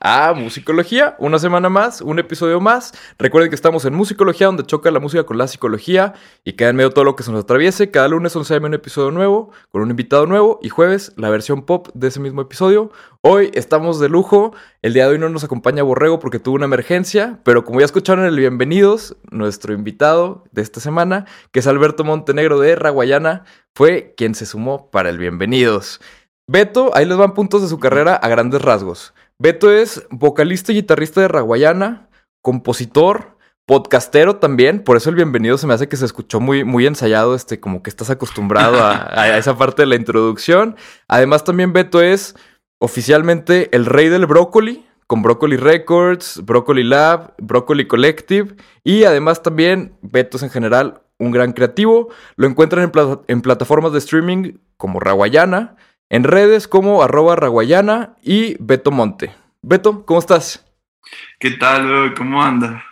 a Musicología, una semana más, un episodio más. Recuerden que estamos en Musicología, donde choca la música con la psicología y queda en medio todo lo que se nos atraviese. Cada lunes 11 am un episodio nuevo, con un invitado nuevo, y jueves la versión pop de ese mismo episodio. Hoy estamos de lujo. El día de hoy no nos acompaña Borrego porque tuvo una emergencia, pero como ya escucharon en el Bienvenidos, nuestro invitado de esta semana, que es Alberto Montenegro de Raguayana, fue quien se sumó para el Bienvenidos. Beto, ahí les van puntos de su carrera a grandes rasgos. Beto es vocalista y guitarrista de Raguayana, compositor, podcastero también, por eso el bienvenido se me hace que se escuchó muy, muy ensayado, este, como que estás acostumbrado a, esa parte de la introducción. Además también Beto es oficialmente el rey del brócoli, con Broccoli Records, Broccoli Lab, Broccoli Collective y además también Beto es en general un gran creativo. Lo encuentran en, en plataformas de streaming como Raguayana, en redes como arroba raguayana y Beto Monte. Beto, ¿cómo estás? ¿Qué tal, ¿Cómo andas?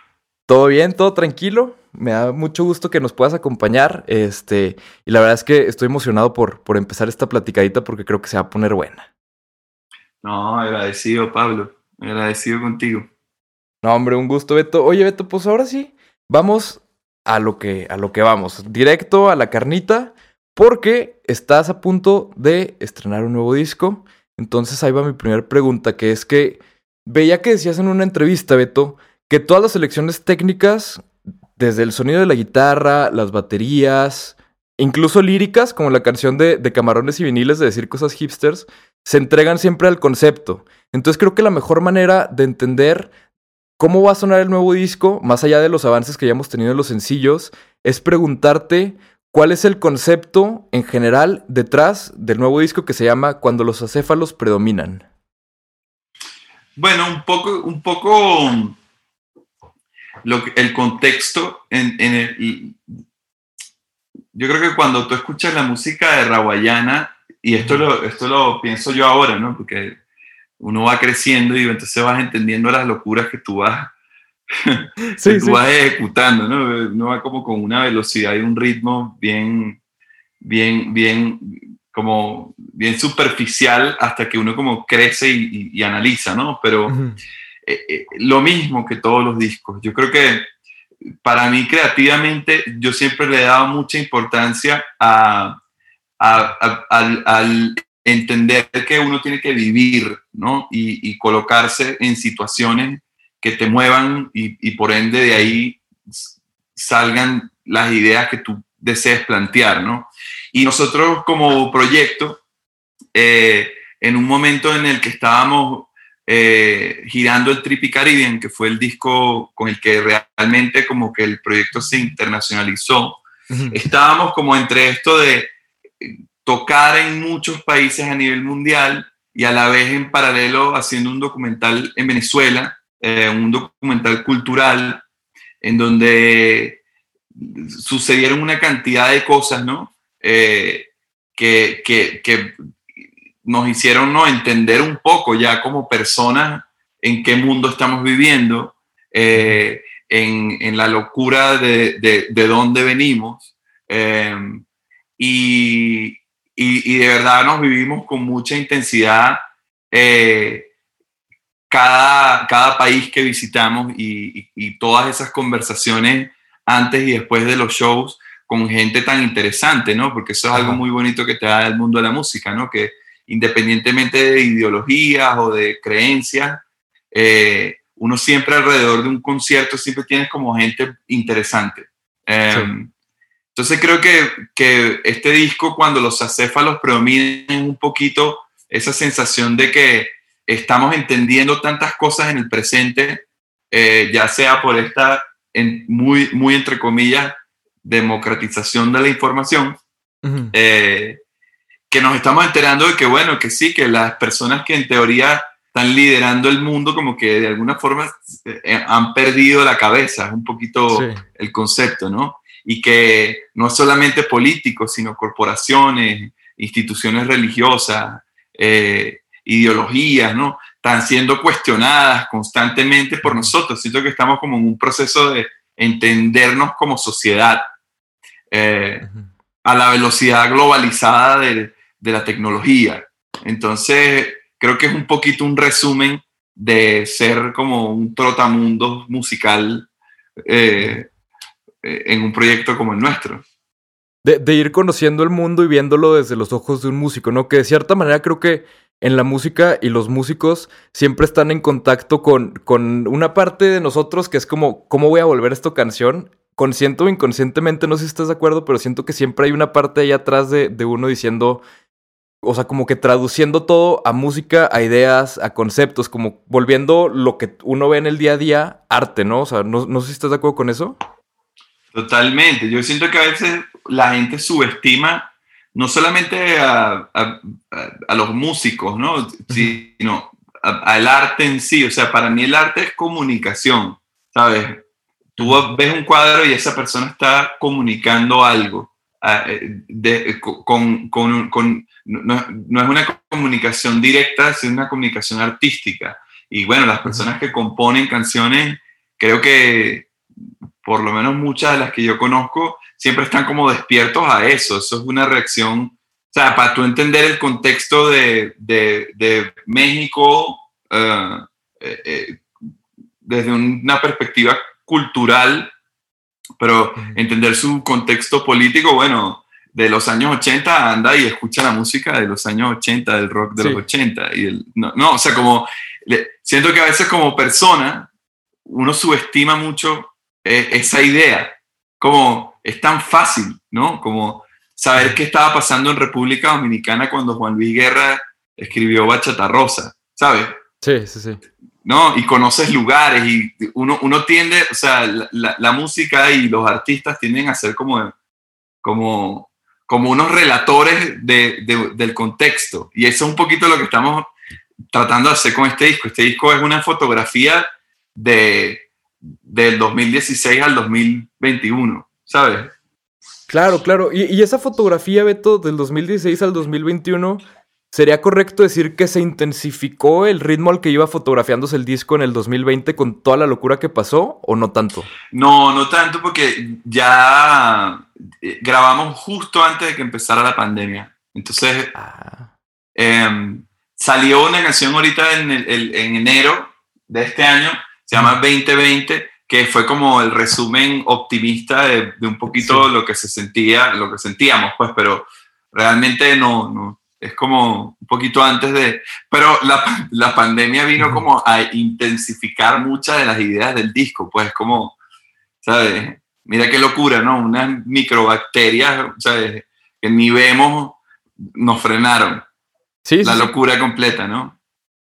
¿Todo bien? ¿Todo tranquilo? Me da mucho gusto que nos puedas acompañar. Este, y la verdad es que estoy emocionado por, por empezar esta platicadita porque creo que se va a poner buena. No, agradecido, Pablo. Agradecido contigo. No, hombre, un gusto, Beto. Oye, Beto, pues ahora sí, vamos a lo que, a lo que vamos. Directo a la carnita porque estás a punto de estrenar un nuevo disco. Entonces ahí va mi primera pregunta, que es que veía que decías en una entrevista, Beto, que todas las selecciones técnicas, desde el sonido de la guitarra, las baterías, incluso líricas, como la canción de, de Camarones y Viniles de decir cosas hipsters, se entregan siempre al concepto. Entonces creo que la mejor manera de entender cómo va a sonar el nuevo disco, más allá de los avances que ya hemos tenido en los sencillos, es preguntarte ¿Cuál es el concepto en general detrás del nuevo disco que se llama Cuando los acéfalos predominan? Bueno, un poco, un poco lo el contexto en, el, yo creo que cuando tú escuchas la música de Rawayana, y esto lo, esto lo pienso yo ahora, ¿no? Porque uno va creciendo y entonces vas entendiendo las locuras que tú vas sí, tú vas ejecutando, ¿no? Va como con una velocidad y un ritmo bien, bien, bien, como bien superficial hasta que uno como crece y, analiza, ¿no? Pero eh, eh, lo mismo que todos los discos. Yo creo que para mí creativamente yo siempre le he dado mucha importancia a, al, entender que uno tiene que vivir, ¿no? Y, y colocarse en situaciones que te muevan y, por ende de ahí salgan las ideas que tú desees plantear, ¿no? Y nosotros como proyecto, eh, en un momento en el que estábamos eh, girando el Trippy Caribbean, que fue el disco con el que realmente como que el proyecto se internacionalizó, estábamos como entre esto de tocar en muchos países a nivel mundial y a la vez en paralelo haciendo un documental en Venezuela eh, un documental cultural en donde sucedieron una cantidad de cosas, ¿no? Eh, que, que, nos hicieron ¿no? entender un poco ya como personas en qué mundo estamos viviendo, eh, en, en, la locura de, de, de dónde venimos. y, y, y, de verdad nos vivimos con mucha intensidad cada, cada país que visitamos y, y, todas esas conversaciones antes y después de los shows con gente tan interesante, ¿no? Porque eso es algo muy bonito que te da el mundo de la música, ¿no? Que independientemente de ideologías o de creencias, eh, uno siempre alrededor de un concierto siempre tienes como gente interesante. Em, entonces creo que, que, este disco, cuando los acéfalos predominan un poquito esa sensación de que estamos entendiendo tantas cosas en el presente, eh, ya sea por esta en, muy, muy entre comillas, democratización de la información, eh, que nos estamos enterando de que, bueno, que sí, que las personas que en teoría están liderando el mundo como que de alguna forma eh, han perdido la cabeza, es un poquito el concepto, ¿no? Y que no solamente políticos, sino corporaciones, instituciones religiosas, eh, ideologías, ¿no? Están siendo cuestionadas constantemente por nosotros. Siento que estamos como en un proceso de entendernos como sociedad eh, a la velocidad globalizada de, de la tecnología. Entonces, creo que es un poquito un resumen de ser como un trotamundo musical eh, eh, en un proyecto como el nuestro. De, de, ir conociendo el mundo y viéndolo desde los ojos de un músico, ¿no? Que de cierta manera creo que en la música y los músicos siempre están en contacto con, con una parte de nosotros que es como, ¿cómo voy a volver esta canción? Consciente o inconscientemente, no sé si estás de acuerdo, pero siento que siempre hay una parte ahí atrás de, de uno diciendo, o sea, como que traduciendo todo a música, a ideas, a conceptos, como volviendo lo que uno ve en el día a día arte, ¿no? O sea, no, no sé si estás de acuerdo con eso. Totalmente. Yo siento que a veces la gente subestima no solamente a, a, a los músicos, ¿no? Sino al arte en sí. O sea, para mí el arte es comunicación, ¿sabes? Tú ves un cuadro y esa persona está comunicando algo. De, con, con, con no, no, es una comunicación directa, es una comunicación artística. Y bueno, las personas que componen canciones, creo que por lo menos muchas de las que yo conozco, siempre están como despiertos a eso. Eso es una reacción, o sea, para tú entender el contexto de, de, de México uh, eh, eh, desde una perspectiva cultural, pero entender su contexto político, bueno, de los años 80 anda y escucha la música de los años 80, del rock de sí. los 80. Y el, no, no, o sea, como le, siento que a veces como persona uno subestima mucho eh, esa idea, como es tan fácil, ¿no? Como saber qué estaba pasando en República Dominicana cuando Juan Luis Guerra escribió Bachata Rosa, ¿sabes? Sí, sí, sí. ¿no? Y conoces lugares y uno, uno tiende, o sea, la, la, la, música y los artistas tienden a ser como, como como unos relatores de, de, del contexto. Y eso es un poquito lo que estamos tratando de hacer con este disco. Este disco es una fotografía de, del 2016 al 2021, ¿sabes? Claro, claro. Y, y, esa fotografía, Beto, del 2016 al 2021, ¿sería correcto decir que se intensificó el ritmo al que iba fotografiándose el disco en el 2020 con toda la locura que pasó o no tanto? No, no tanto porque ya eh, grabamos justo antes de que empezara la pandemia. Entonces, ah. eh, salió una canción ahorita en, el, en, enero de este año, se llama 2020, que fue como el resumen optimista de, de un poquito sí. lo que se sentía, lo que sentíamos, pues, pero realmente no, no, es como un poquito antes de... Pero la, la pandemia vino como a intensificar muchas de las ideas del disco, pues como, ¿sabes? Mira qué locura, ¿no? Unas microbacterias, ¿sabes? Que ni vemos, nos frenaron. Sí, la sí, locura completa, ¿no?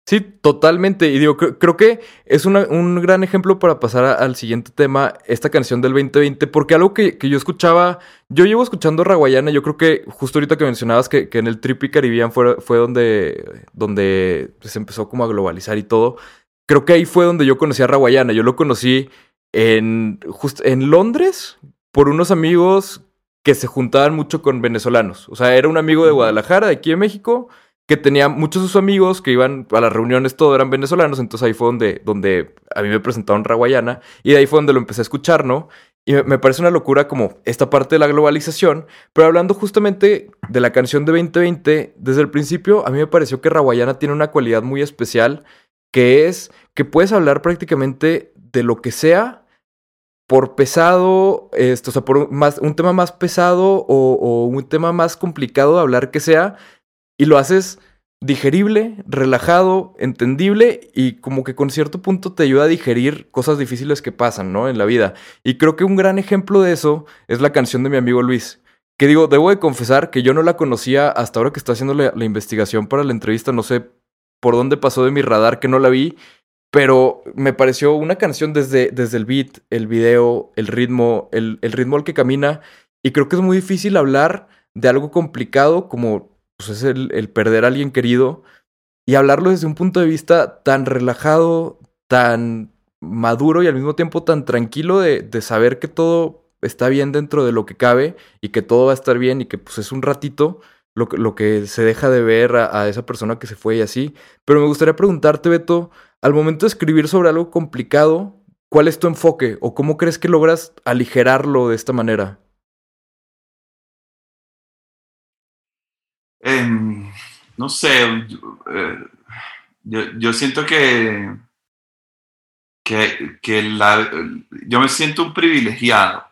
Sí, totalmente. Y digo, creo, creo que es una, un gran ejemplo para pasar a, al siguiente tema, esta canción del 2020, porque algo que, que, yo escuchaba, yo llevo escuchando Raguayana, yo creo que justo ahorita que mencionabas que, que en el Trippy Caribbean fue, fue donde, donde se empezó como a globalizar y todo, creo que ahí fue donde yo conocí a Raguayana. Yo lo conocí en, just, en Londres por unos amigos que se juntaban mucho con venezolanos. O sea, era un amigo de Guadalajara, de aquí de México, que tenía muchos de sus amigos que iban a las reuniones, todo eran venezolanos, entonces ahí fue donde, donde a mí me presentaron Raguayana, y de ahí fue donde lo empecé a escuchar, ¿no? Y me, parece una locura como esta parte de la globalización, pero hablando justamente de la canción de 2020, desde el principio a mí me pareció que Raguayana tiene una cualidad muy especial, que es que puedes hablar prácticamente de lo que sea por pesado, esto, o sea, por un, más, un tema más pesado o, o, un tema más complicado de hablar que sea, y lo haces digerible, relajado, entendible y como que con cierto punto te ayuda a digerir cosas difíciles que pasan, ¿no? En la vida. Y creo que un gran ejemplo de eso es la canción de mi amigo Luis. Que digo, debo de confesar que yo no la conocía hasta ahora que está haciendo la, investigación para la entrevista, no sé por dónde pasó de mi radar que no la vi, pero me pareció una canción desde, desde el beat, el video, el ritmo, el, el, ritmo al que camina. Y creo que es muy difícil hablar de algo complicado como pues, es el, perder a alguien querido y hablarlo desde un punto de vista tan relajado, tan maduro y al mismo tiempo tan tranquilo de, de saber que todo está bien dentro de lo que cabe y que todo va a estar bien y que pues es un ratito lo, que- lo que se deja de ver a, a esa persona que se fue y así. Pero me gustaría preguntarte, Beto, al momento de escribir sobre algo complicado, ¿cuál es tu enfoque o cómo crees que logras aligerarlo de esta manera? Em, no sé, yo, eh, yo- yo siento que, que, que la- yo me siento un privilegiado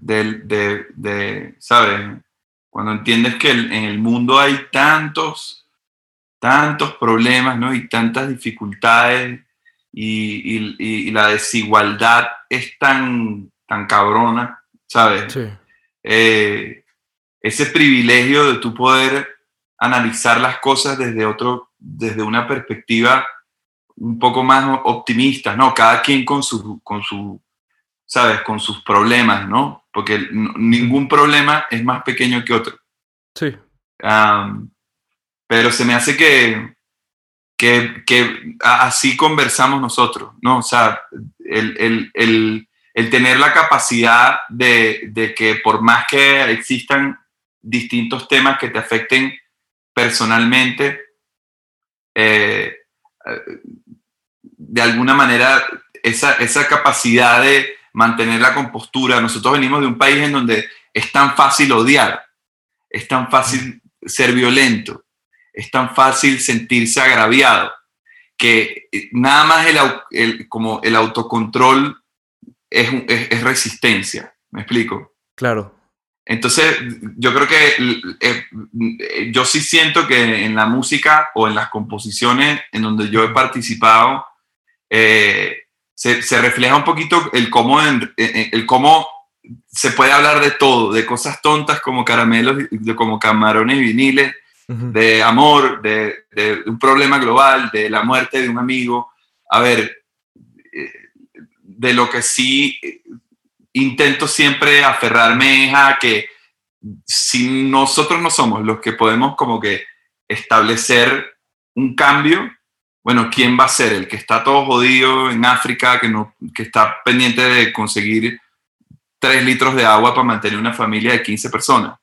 del- de, de, ¿sabes? Cuando entiendes que el- en el mundo hay tantos, tantos problemas, ¿no? Y tantas dificultades y, y- y- y la desigualdad es tan, tan cabrona, ¿sabes? Sí. eh, ese privilegio de tú poder analizar las cosas desde otro, desde una perspectiva un poco más optimista, ¿no? Cada quien con su, con su, sabes, con sus problemas, ¿no? Porque ningún problema es más pequeño que otro. Sí. Pero se me hace que, que, que así conversamos nosotros, ¿no? O sea, el, el- el- el tener la capacidad de, de que por más que existan distintos temas que te afecten personalmente, eh, de alguna manera esa, esa capacidad de mantener la compostura. Nosotros venimos de un país en donde es tan fácil odiar, es tan fácil ser violento, es tan fácil sentirse agraviado, que eh, nada más el, como el autocontrol es, es- es resistencia. ¿Me explico? Claro. Entonces, yo creo que eh, eh, yo sí siento que en la música o en las composiciones en donde yo he participado, eh, se, se refleja un poquito el cómo, en- el cómo se puede hablar de todo, de cosas tontas como caramelos, de, como camarones y viniles, de amor, de, de un problema global, de la muerte de un amigo. A ver, de lo que sí intento siempre aferrarme a que si nosotros no somos los que podemos como que establecer un cambio, bueno, ¿quién va a ser? El que está todo jodido en África, que, no, que está pendiente de conseguir tres litros de agua para mantener una familia de 15 personas.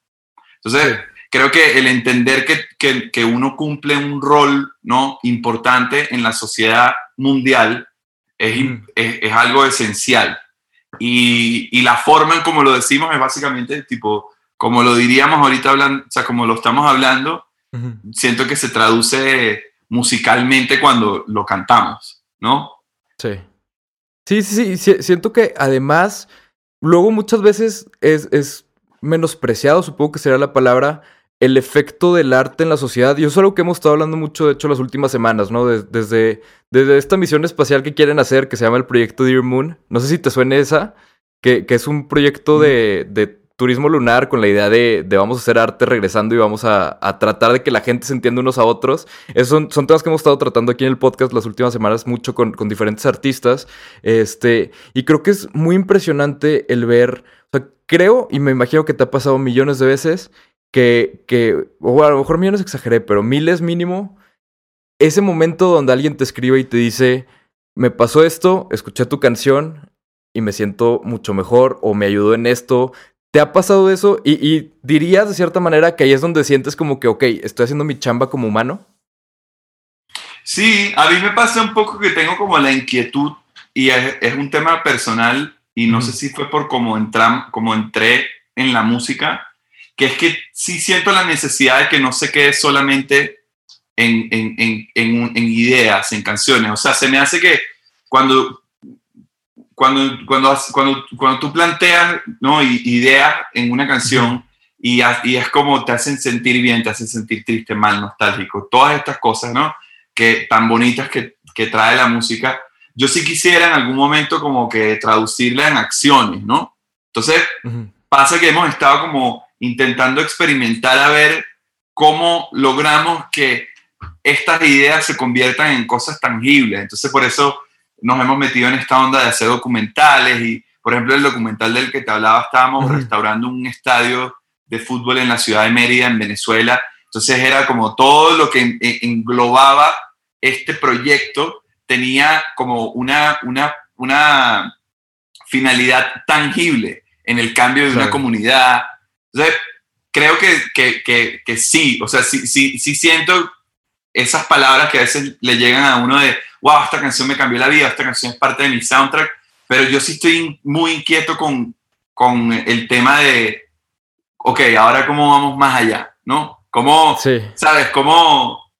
Entonces, Sí. creo que el entender que, que, que uno cumple un rol ¿no? importante en la sociedad mundial es, es, es algo esencial. Y, y la forma en como lo decimos es básicamente tipo, como lo diríamos ahorita hablando, o sea, como lo estamos hablando, siento que se traduce musicalmente cuando lo cantamos, ¿no? Sí. Sí, sí, sí. si- Siento que además, luego muchas veces es, es menospreciado, supongo que sería la palabra, el efecto del arte en la sociedad. Y eso es algo que hemos estado hablando mucho, de hecho, las últimas semanas, ¿no? Des- desde, desde esta misión espacial que quieren hacer, que se llama el proyecto Dear Moon. No sé si te suene esa, que, que es un proyecto de, de turismo lunar con la idea de, de vamos a hacer arte regresando y vamos a, a tratar de que la gente se entienda unos a otros. Esos son, son temas que hemos estado tratando aquí en el podcast las últimas semanas mucho con, con diferentes artistas. Este, y creo que es muy impresionante el ver, o sea, creo y me imagino que te ha pasado millones de veces que, que o a lo mejor millones exageré, pero miles mínimo, ese momento donde alguien te escribe y te dice, me pasó esto, escuché tu canción y me siento mucho mejor o me ayudó en esto. ¿Te ha pasado eso? Y, y dirías de cierta manera que ahí es donde sientes como que, ok, estoy haciendo mi chamba como humano. Sí, a mí me pasa un poco que tengo como la inquietud y es, es un tema personal y no sé si fue por cómo, como entré en la música, que es que sí siento la necesidad de que no se quede solamente en, en, en, en, en ideas, en canciones. O sea, se me hace que cuando, cuando, cuando, cuando, cuando tú planteas ¿no? Ideas en una canción y, y es como te hacen sentir bien, te hacen sentir triste, mal, nostálgico, todas estas cosas, ¿no? Que tan bonitas que, que trae la música. Yo sí quisiera en algún momento como que traducirla en acciones, ¿no? Entonces, Ujú. pasa que hemos estado como intentando experimentar a ver cómo logramos que estas ideas se conviertan en cosas tangibles. Entonces, por eso nos hemos metido en esta onda de hacer documentales y, por ejemplo, el documental del que te hablaba, estábamos Ujú. restaurando un estadio de fútbol en la ciudad de Mérida, en Venezuela. Entonces era como todo lo que en- en- englobaba este proyecto tenía como una, una, una finalidad tangible en el cambio de una Claro. comunidad. Entonces, creo que, que, que, que sí, o sea, sí, sí, sí siento esas palabras que a veces le llegan a uno de, wow, esta canción me cambió la vida, esta canción es parte de mi soundtrack, pero yo sí estoy muy inquieto con, con el tema de, ok, ahora cómo vamos más allá, ¿no? ¿Cómo, sabes, cómo,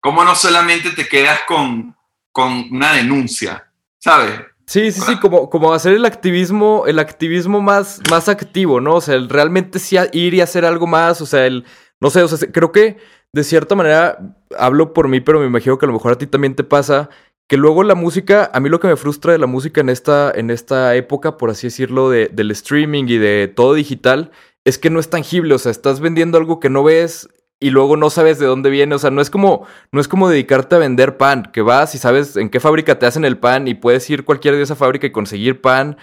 cómo no solamente te quedas con, con una denuncia, ¿sabes? Sí, sí, sí, como, como hacer el activismo, el activismo más, más activo, ¿no? O sea, el realmente sí ir y hacer algo más, o sea, el, no sé, o sea, creo que de cierta manera hablo por mí, pero me imagino que a lo mejor a ti también te pasa que luego la música, a mí lo que me frustra de la música en esta, en esta época, por así decirlo, de, del streaming y de todo digital, es que no es tangible, o sea, estás vendiendo algo que no ves y luego no sabes de dónde viene, o sea, no es como no es como dedicarte a vender pan, que vas y sabes en qué fábrica te hacen el pan y puedes ir cualquier de esa fábrica y conseguir pan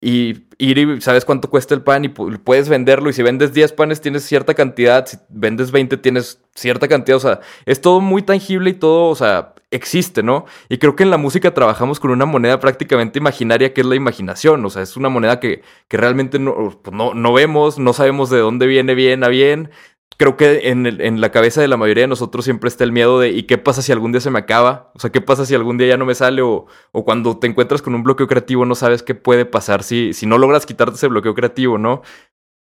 y ir y sabes cuánto cuesta el pan y puedes venderlo y si vendes 10 panes tienes cierta cantidad, si vendes 20 tienes cierta cantidad, o sea, es todo muy tangible y todo, o sea, existe, ¿no? Y creo que en la música trabajamos con una moneda prácticamente imaginaria que es la imaginación, o sea, es una moneda que, que realmente no, pues no, no, vemos, no sabemos de dónde viene bien a bien. Creo que en, en, la cabeza de la mayoría de nosotros siempre está el miedo de ¿y qué pasa si algún día se me acaba? O sea, ¿qué pasa si algún día ya no me sale? O, o cuando te encuentras con un bloqueo creativo no sabes qué puede pasar si, si no logras quitarte ese bloqueo creativo, ¿no?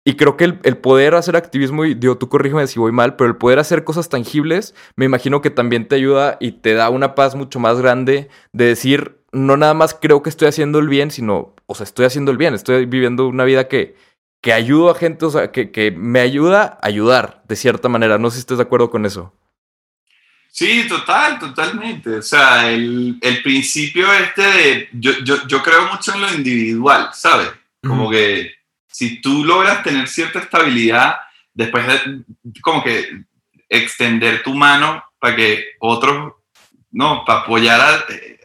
Y creo que el, poder hacer activismo, y digo, tú corrígeme si voy mal, pero el poder hacer cosas tangibles, me imagino que también te ayuda y te da una paz mucho más grande de decir, no nada más creo que estoy haciendo el bien, sino, o sea, estoy haciendo el bien, estoy viviendo una vida que, que ayudo a gente, o sea, que, que me ayuda a ayudar de cierta manera. No sé si estás de acuerdo con eso. Sí, total, totalmente. O sea, el, el principio este de, yo, yo, yo, creo mucho en lo individual, ¿sabes? Como que si tú logras tener cierta estabilidad, después de como que extender tu mano para que otros, no, para apoyar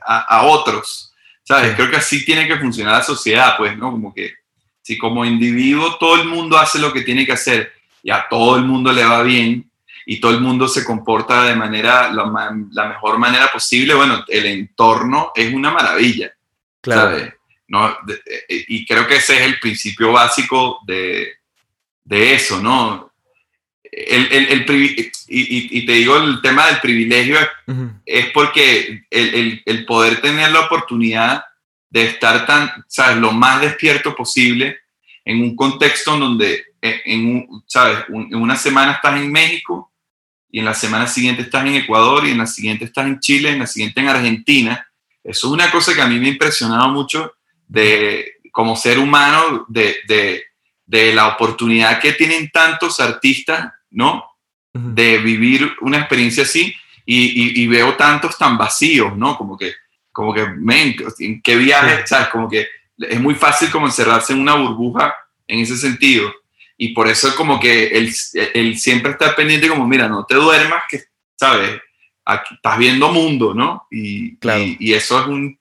a, a, otros, ¿sabes? Creo que así tiene que funcionar la sociedad, pues, ¿no? Como que si como individuo todo el mundo hace lo que tiene que hacer y a todo el mundo le va bien y todo el mundo se comporta de manera, la, la mejor manera posible, bueno, el entorno es una maravilla, claro. ¿sabes? ¿no? Eh, eh, y creo que ese es el principio básico de, de eso, ¿no? El, el, el y, y, te digo, el tema del privilegio es, porque el, poder tener la oportunidad de estar tan, ¿sabes?, lo más despierto posible en un contexto en donde, eh, en, ¿sabes?, en una semana estás en México y en la semana siguiente estás en Ecuador y en la siguiente estás en Chile, en la siguiente en Argentina. Eso es una cosa que a mí me ha impresionado mucho de, como ser humano, de, de, de la oportunidad que tienen tantos artistas, ¿no? De vivir una experiencia así y, y, veo tantos tan vacíos, ¿no? Como que, como que, men, ¿en qué viaje? ¿Sabes? Como que es muy fácil como encerrarse en una burbuja en ese sentido. Y por eso como que él, él siempre está pendiente como, mira, no te duermas, que, ¿sabes? Aquí estás viendo mundo, ¿no? Y, y, y, eso es un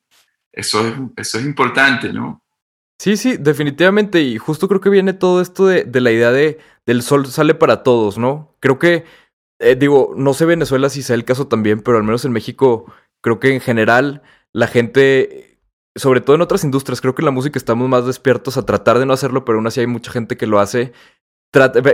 eso es, eso es importante, ¿no? Sí, sí, definitivamente. Y justo creo que viene todo esto de, de la idea de del sol sale para todos, ¿no? Creo que, eh, digo, no sé Venezuela si sea el caso también, pero al menos en México, creo que en general la gente, sobre todo en otras industrias, creo que en la música estamos más despiertos a tratar de no hacerlo, pero aún así hay mucha gente que lo hace.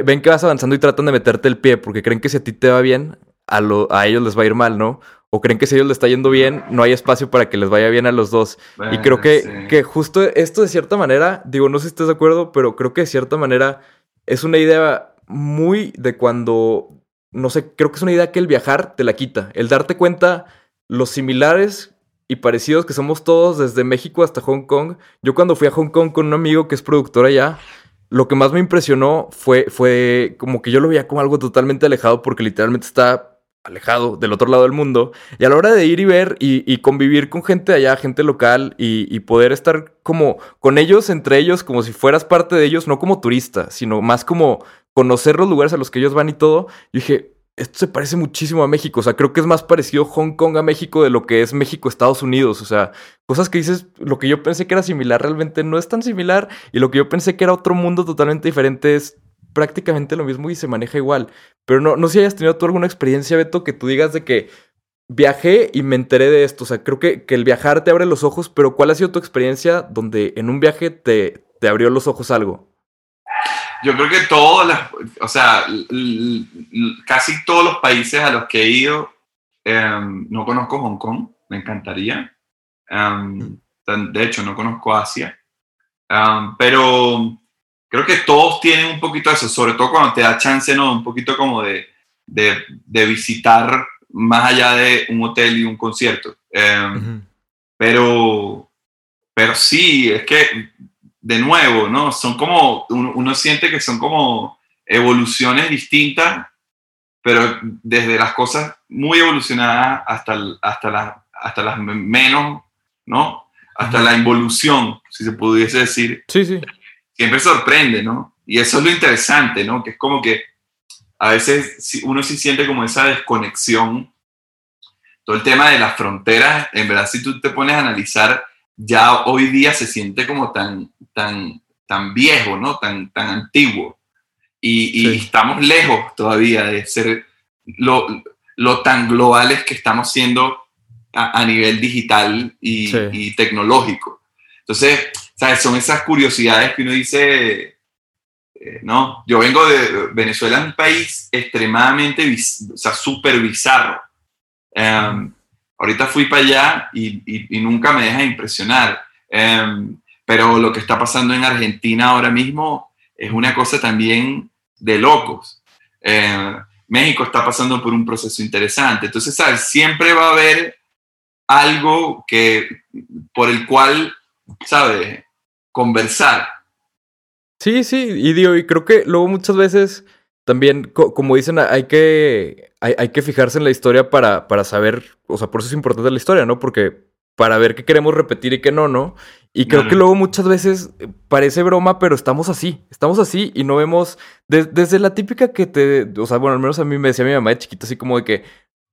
ven que vas avanzando y tratan de meterte el pie porque creen que si a ti te va bien, a, lo, a ellos les va a ir mal, ¿no? o creen que si a ellos les está yendo bien, no hay espacio para que les vaya bien a los dos. y creo que, que justo esto de cierta manera, digo, no sé si estás de acuerdo, pero creo que de cierta manera es una idea muy de cuando, no sé, creo que es una idea que el viajar te la quita, el darte cuenta los similares y parecidos que somos todos desde México hasta Hong Kong. Yo cuando fui a Hong Kong con un amigo que es productor allá, lo que más me impresionó fue, fue como que yo lo veía como algo totalmente alejado porque literalmente está alejado del otro lado del mundo. Y a la hora de ir y ver y, convivir con gente allá, gente local, y, poder estar como con ellos, entre ellos, como si fueras parte de ellos, no como turista, sino más como conocer los lugares a los que ellos van y todo, yo dije, esto se parece muchísimo a México. O sea, creo que es más parecido Hong Kong a México de lo que es México, Estados Unidos. O sea, cosas que dices, lo que yo pensé que era similar realmente no es tan similar. Y lo que yo pensé que era otro mundo totalmente diferente es prácticamente lo mismo y se maneja igual. Pero no, no sé si hayas tenido tú alguna experiencia, Beto, que tú digas de que viajé y me enteré de esto. O sea, creo que, que el viajar te abre los ojos, pero ¿cuál ha sido tu experiencia donde en un viaje te, te abrió los ojos algo? Yo creo que todos las, o sea, casi todos los países a los que he ido, em, no conozco Hong Kong, me encantaría. Tan- de hecho, no conozco Asia. Em, pero creo que todos tienen un poquito de eso, sobre todo cuando te da chance, ¿no? Un poquito como de, de, de visitar más allá de un hotel y un concierto. Em, Ujú. pero, pero sí, es que, de nuevo, ¿no? Son como, uno, uno siente que son como evoluciones distintas, pero desde las cosas muy evolucionadas hasta, hasta, las, hasta las menos, ¿no? Hasta la involución, si se pudiese decir, Sí, sí. siempre sorprende, ¿no? Y eso es lo interesante, ¿no? Que es como que a veces uno sí siente como esa desconexión. Todo el tema de las fronteras, en verdad, si tú te pones a analizar, ya hoy día se siente como tan, tan, tan viejo, ¿no? Tan, tan antiguo. Y, y Sí. estamos lejos todavía de ser lo, lo tan globales que estamos siendo a, a nivel digital y, Sí. y tecnológico. Entonces, ¿sabes? Son esas curiosidades que uno dice, eh, no, yo vengo de Venezuela, un país extremadamente, o sea, súper bizarro. Em, ahorita fui para allá y, nunca me deja impresionar. Em, pero lo que está pasando en Argentina ahora mismo es una cosa también de locos. Eh, México está pasando por un proceso interesante. Entonces, ¿sabes? Siempre va a haber algo que, por el cual, ¿sabes? Conversar. Sí, sí, y y creo que luego muchas veces también, co- como dicen, hay que, hay, hay que fijarse en la historia para, para saber, o sea, por eso es importante la historia, ¿no? Porque para ver qué queremos repetir y qué no, ¿no? Y creo que luego muchas veces eh, parece broma, pero estamos así, estamos así y no vemos, de- desde la típica que te, o sea, bueno, al menos a mí me decía mi mamá de chiquito, así como de que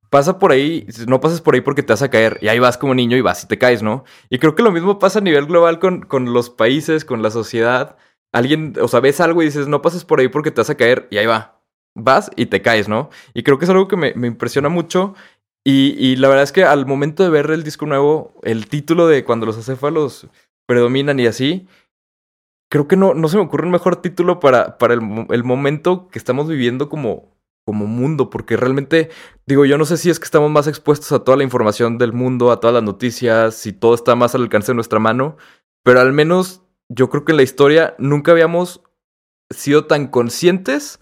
pasa por ahí, no pases por ahí porque te vas a caer, y ahí vas como niño y vas y te caes, ¿no? Y creo que lo mismo pasa a nivel global con, con los países, con la sociedad alguien, o sea, ves algo y dices, no pases por ahí porque te vas a caer, y ahí va. Vas y te caes, ¿no? Y creo que es algo que me, impresiona mucho. Y, la verdad es que al momento de ver el disco nuevo, el título de cuando los acéfalos predominan y así, creo que no, no se me ocurre un mejor título para, para el momento que estamos viviendo como, como mundo, porque realmente, digo, yo no sé si es que estamos más expuestos a toda la información del mundo, a todas las noticias, si todo está más al alcance de nuestra mano, pero al menos yo creo que en la historia nunca habíamos sido tan conscientes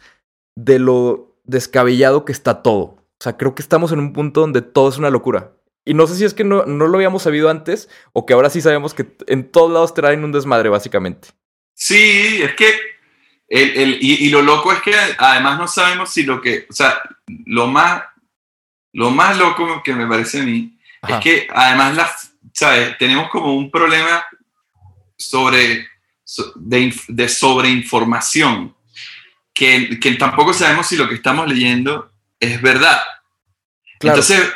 de lo descabellado que está todo. O sea, creo que estamos en un punto donde todo es una locura. Y no sé si es que no, no lo habíamos sabido antes o que ahora sí sabemos que en todos lados traen un desmadre, básicamente. Sí, es que, el, el- y, y lo loco es que además no sabemos si lo que, o sea, lo más, lo más loco que me parece a mí Ajá. es que además, la, ¿sabes? Tenemos como un problema sobre, so- de, inf- de sobreinformación, que, que tampoco sabemos si lo que estamos leyendo es verdad. Claro. Entonces,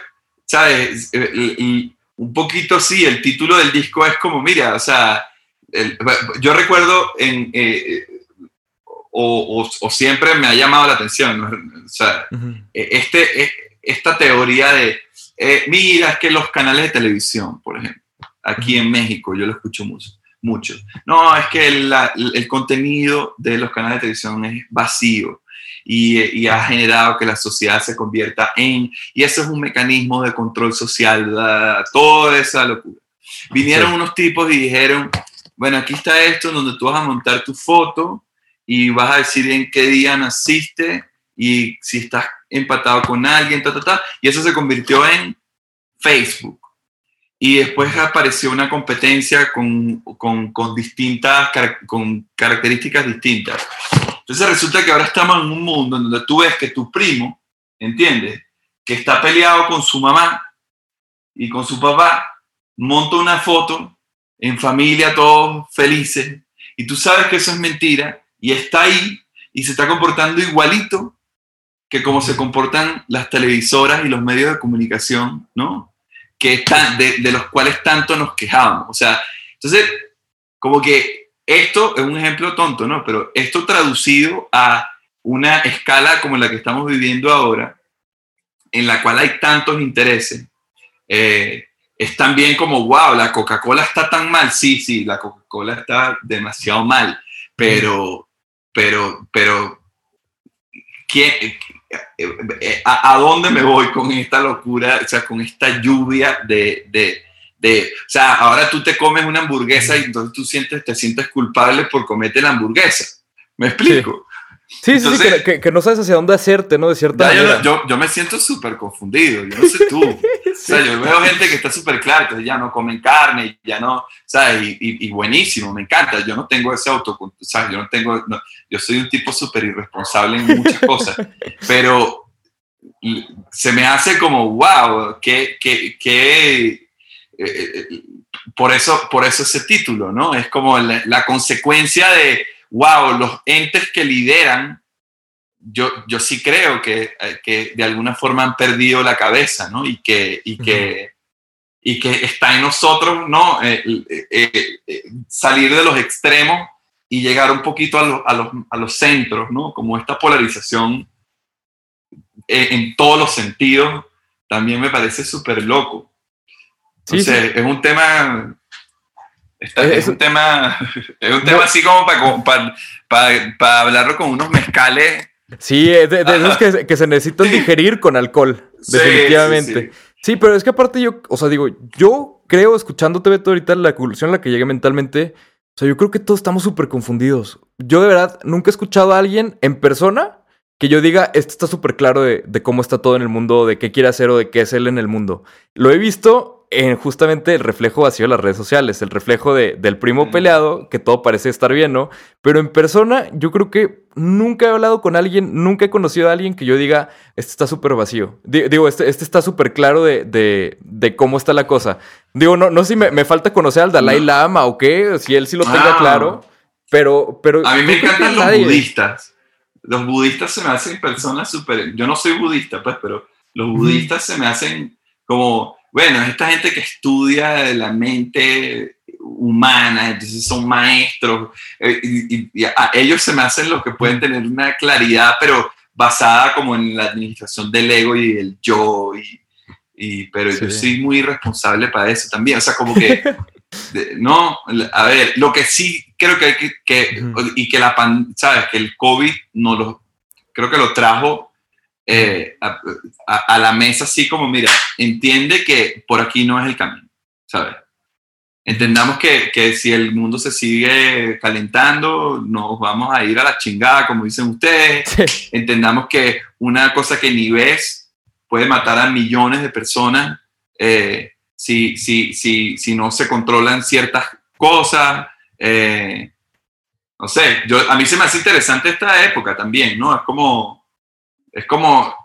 ¿sabes? El- un poquito sí, el título del disco es como, mira, o sea, el- yo recuerdo en... eh, o, o- o siempre me ha llamado la atención, ¿no? o sea, eh, este, eh, esta teoría de, eh, mira, es que los canales de televisión, por ejemplo, aquí en México, yo lo escucho mucho, mucho. No, es que la- el contenido de los canales de televisión es vacío y, y ha generado que la sociedad se convierta en, y eso es un mecanismo de control social, toda esa locura. Vinieron Sí. unos tipos y dijeron, bueno, aquí está esto donde tú vas a montar tu foto y vas a decir en qué día naciste y si estás empatado con alguien, ta, ta, ta. Y eso se convirtió en Facebook. Y después apareció una competencia con, con, con distintas, con características distintas. Entonces resulta que ahora estamos en un mundo en donde tú ves que tu primo, ¿entiendes? Que está peleado con su mamá y con su papá, monta una foto en familia, todos felices, y tú sabes que eso es mentira, y está ahí y se está comportando igualito que como se comportan las televisoras y los medios de comunicación, ¿no? Que están, de, los cuales tanto nos quejamos. O sea, entonces, como que esto es un ejemplo tonto, ¿no? Pero esto traducido a una escala como la que estamos viviendo ahora, en la cual hay tantos intereses, eh, es también como, wow, la Coca-Cola está tan mal. Sí, sí, la Coca-Cola está demasiado mal, pero, pero, pero, ¿qué, a, a, dónde me voy con esta locura, o sea, con esta lluvia de, de, de, o sea, ahora tú te comes una hamburguesa y entonces tú sientes, te sientes culpable por comerte la hamburguesa. ¿Me explico? Sí, sí, sí, que, que, no sabes hacia dónde hacerte, ¿no? De cierta manera. Yo, yo, me siento súper confundido, yo no sé tú. sí. O sea, yo veo gente que está súper clara, entonces ya no comen carne, ya no, ¿sabes? Y, y, y, buenísimo, me encanta. Yo no tengo ese auto, ¿sabes? Yo no tengo, no, yo soy un tipo súper irresponsable en muchas cosas, pero se me hace como, wow, qué, qué, qué eh, por, eso, por eso ese título, ¿no? Es como la, la consecuencia de wow, los entes que lideran, yo, yo sí creo que, que de alguna forma han perdido la cabeza, ¿no? Y que, y que, y que está en nosotros, ¿no? Eh, eh, eh, salir de los extremos y llegar un poquito a, lo, a, los, a los, centros, ¿no? Como esta polarización en todos los sentidos, también me parece súper loco. Entonces, sí. es un tema Está, es, es, un tema, es un tema no. así como para, para, para, para, hablarlo con unos mezcales. Sí, de, de esos que, que, se necesitan digerir con alcohol, sí, definitivamente. Sí, sí. sí, pero es que aparte yo, o sea, digo, yo creo, escuchándote, Beto, ahorita la conclusión a la que llegué mentalmente, o sea, yo creo que todos estamos súper confundidos. Yo de verdad nunca he escuchado a alguien en persona que yo diga, esto está súper claro de, de, cómo está todo en el mundo, de qué quiere hacer o de qué es él en el mundo. Lo he visto en justamente el reflejo vacío de las redes sociales, el reflejo de, del primo peleado, que todo parece estar bien, ¿no? Pero en persona, yo creo que nunca he hablado con alguien, nunca he conocido a alguien que yo diga, este está súper vacío. Digo, este, este está súper claro de, de, de, cómo está la cosa. Digo, no, no sé si me, me falta conocer al Dalai Lama o qué, si él sí lo tenga ah. claro, pero, pero... A mí me encantan los nadie. budistas. Los budistas se me hacen personas súper... Yo no soy budista, pues, pero los budistas mm. se me hacen como bueno, esta gente que estudia la mente humana, entonces son maestros, eh, y, y, a ellos se me hacen los que pueden tener una claridad, pero basada como en la administración del ego y del yo, y, y pero sí. yo soy muy responsable para eso también, o sea, como que, de, no, a ver, lo que sí creo que hay que, que uh -huh. y que la, pan, sabes, que el COVID no lo, creo que lo trajo eh, a, a, a, la mesa así como, mira, entiende que por aquí no es el camino, ¿sabes? Entendamos que, que si el mundo se sigue calentando, nos vamos a ir a la chingada, como dicen ustedes. Sí. Entendamos que una cosa que ni ves puede matar a millones de personas eh, si, si, si, si no se controlan ciertas cosas. Eh, no sé, yo, a mí se me hace interesante esta época también, ¿no? Es como, es como,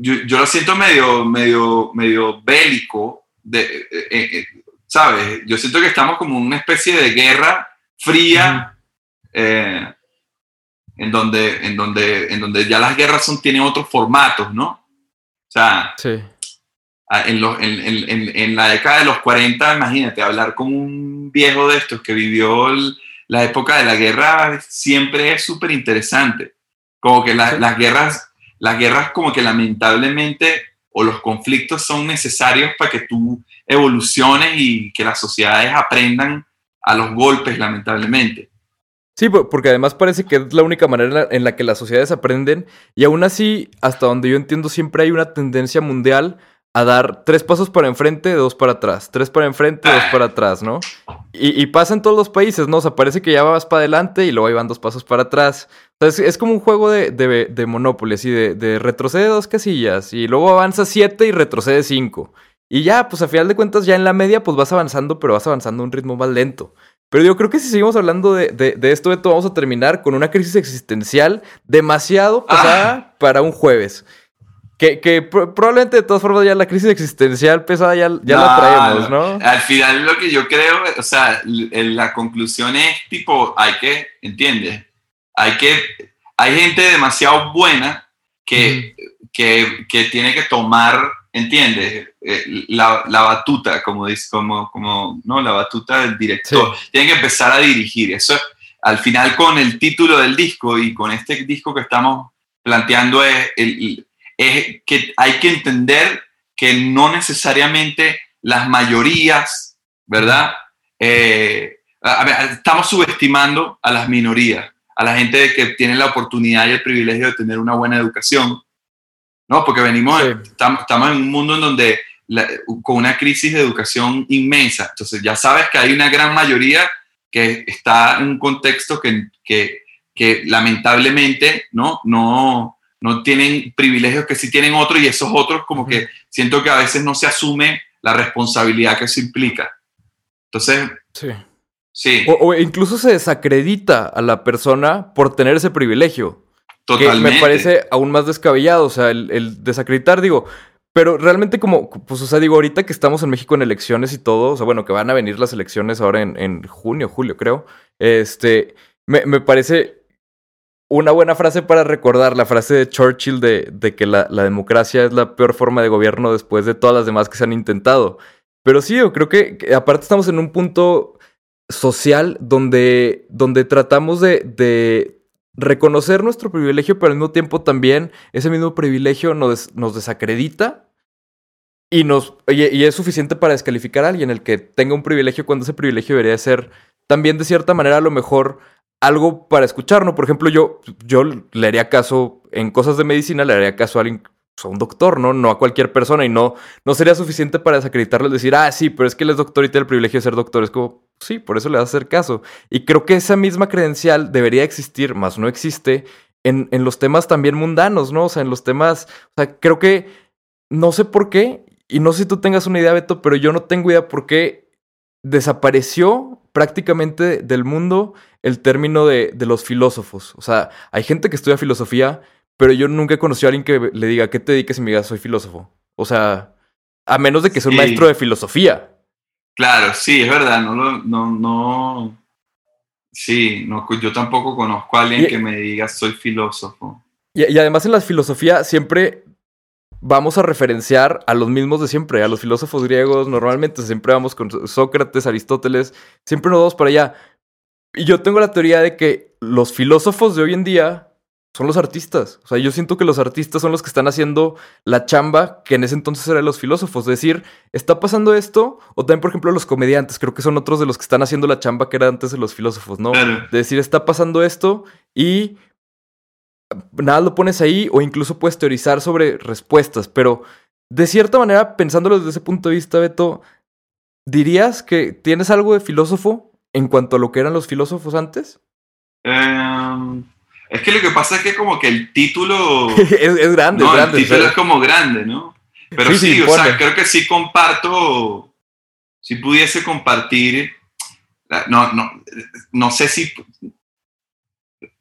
yo, yo, lo siento medio, medio, medio bélico, de, eh, eh, eh, ¿sabes? Yo siento que estamos como en una especie de guerra fría, eh, en, donde, en, donde, en donde ya las guerras son, tienen otros formatos, ¿no? O sea, sí. en, lo, en, en, en, la década de los 40, imagínate, hablar con un viejo de estos que vivió el, la época de la guerra siempre es súper interesante. Como que la, sí. las guerras las guerras como que lamentablemente o los conflictos son necesarios para que tú evoluciones y que las sociedades aprendan a los golpes, lamentablemente. Sí, porque además parece que es la única manera en la que las sociedades aprenden y aún así, hasta donde yo entiendo, siempre hay una tendencia mundial a dar tres pasos para enfrente, dos para atrás, tres para enfrente, dos para atrás, ¿no? Y, y pasa en todos los países, ¿no? O sea, parece que ya vas para adelante y luego ahí van dos pasos para atrás. O sea, es, es, como un juego de, de, de Monopoly, así de, de, retrocede dos casillas y luego avanza siete y retrocede cinco. Y ya, pues a final de cuentas, ya en la media, pues vas avanzando, pero vas avanzando a un ritmo más lento. Pero yo creo que si seguimos hablando de, de, de esto, Beto, vamos a terminar con una crisis existencial demasiado pesada ah. para un jueves. Que, que probablemente de todas formas ya la crisis existencial pesada ya, ya no, la traemos, ¿no? Al final lo que yo creo, o sea, la conclusión es tipo, hay que, ¿entiendes? Hay que, hay gente demasiado buena que, mm. que, que tiene que tomar, ¿entiendes? Eh, la, la, batuta, como dice, como, como, ¿no? La batuta del director. Sí. Tiene que empezar a dirigir. Eso al final con el título del disco y con este disco que estamos planteando es el, es que hay que entender que no necesariamente las mayorías, ¿verdad? Eh, a ver, estamos subestimando a las minorías. a la gente que tiene la oportunidad y el privilegio de tener una buena educación, ¿no? Porque venimos, Sí. estamos, estamos en un mundo en donde la- con una crisis de educación inmensa, entonces ya sabes que hay una gran mayoría que está en un contexto que, que, que lamentablemente, ¿no? No, no tienen privilegios que sí tienen otros y esos otros como que siento que a veces no se asume la responsabilidad que eso implica. Entonces, Sí. sí, O, o incluso se desacredita a la persona por tener ese privilegio. totalmente. Que me parece aún más descabellado, o sea, el, el desacreditar, digo, pero realmente como, pues, o sea, digo, ahorita que estamos en México en elecciones y todo, o sea, bueno, que van a venir las elecciones ahora en, en junio, julio, creo, este, me, me parece una buena frase para recordar la frase de Churchill de, de que la, la democracia es la peor forma de gobierno después de todas las demás que se han intentado. Pero sí, yo creo que, aparte estamos en un punto social donde, donde tratamos de, de reconocer nuestro privilegio, pero al mismo tiempo también ese mismo privilegio nos, nos desacredita y, nos, y, y es suficiente para descalificar a alguien el que tenga un privilegio cuando ese privilegio debería ser también de cierta manera a lo mejor algo para escuchar, ¿no? Por ejemplo, yo, yo le haría caso en cosas de medicina, le haría caso a alguien, pues, a un doctor, ¿no? No a cualquier persona y no, no sería suficiente para desacreditarlo decir, ah, sí, pero es que él es doctor y tiene el privilegio de ser doctor. Es como, sí, por eso le vas a hacer caso. Y creo que esa misma credencial debería existir, más no existe, en, en los temas también mundanos, ¿no? O sea, en los temas, o sea, creo que, no sé por qué, y no sé si tú tengas una idea, Beto, pero yo no tengo idea por qué desapareció prácticamente del mundo el término de, de los filósofos. O sea, hay gente que estudia filosofía, pero yo nunca he conocido a alguien que le diga, ¿qué te dediques? Y me diga, soy filósofo. O sea, a menos de que sea un maestro de filosofía. Claro, sí, es verdad, no, lo- no, no, sí, no, yo tampoco conozco a alguien Y- que me diga soy filósofo. Y, y además en la filosofía siempre vamos a referenciar a los mismos de siempre, a los filósofos griegos. Normalmente siempre vamos con Sócrates, Aristóteles, siempre nos vamos para allá. Y yo tengo la teoría de que los filósofos de hoy en día son los artistas. O sea, yo siento que los artistas son los que están haciendo la chamba que en ese entonces era de los filósofos. Es decir, está pasando esto, o también, por ejemplo, los comediantes, creo que son otros de los que están haciendo la chamba que era antes de los filósofos, ¿no? Claro. De decir, está pasando esto y nada lo pones ahí o incluso puedes teorizar sobre respuestas, pero de cierta manera, pensándolo desde ese punto de vista, Beto, ¿dirías que tienes algo de filósofo en cuanto a lo que eran los filósofos antes? Em, es que lo que pasa es que como que el título, es, es grande, no, es grande. el título o sea, es como grande, ¿no? Pero Sí, sí, sí, o sea, creo que sí comparto, si pudiese compartir, no, no, no sé si,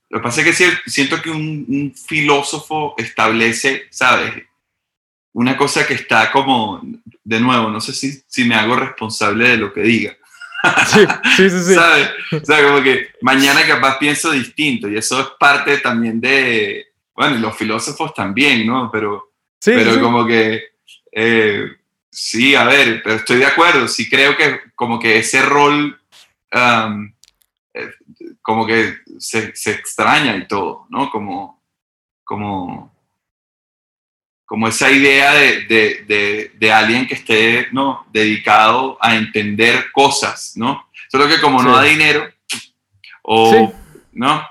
lo que pasa es que siento que un, un filósofo establece, ¿sabes? Una cosa que está como, de nuevo, no sé si, si me hago responsable de lo que diga. sí, sí, sí, sí. ¿Sabes? O sea, como que mañana capaz pienso distinto y eso es parte también de, bueno, y los filósofos también, ¿no? Pero, Sí, pero sí. como que, eh, sí, a ver, pero estoy de acuerdo, sí creo que como que ese rol, um, eh, como que se, se extraña y todo, ¿no? Como, como, como esa idea de, de, de, de alguien que esté, ¿no? Dedicado a entender cosas, ¿no? Solo que como no da dinero, o, Sí. ¿no?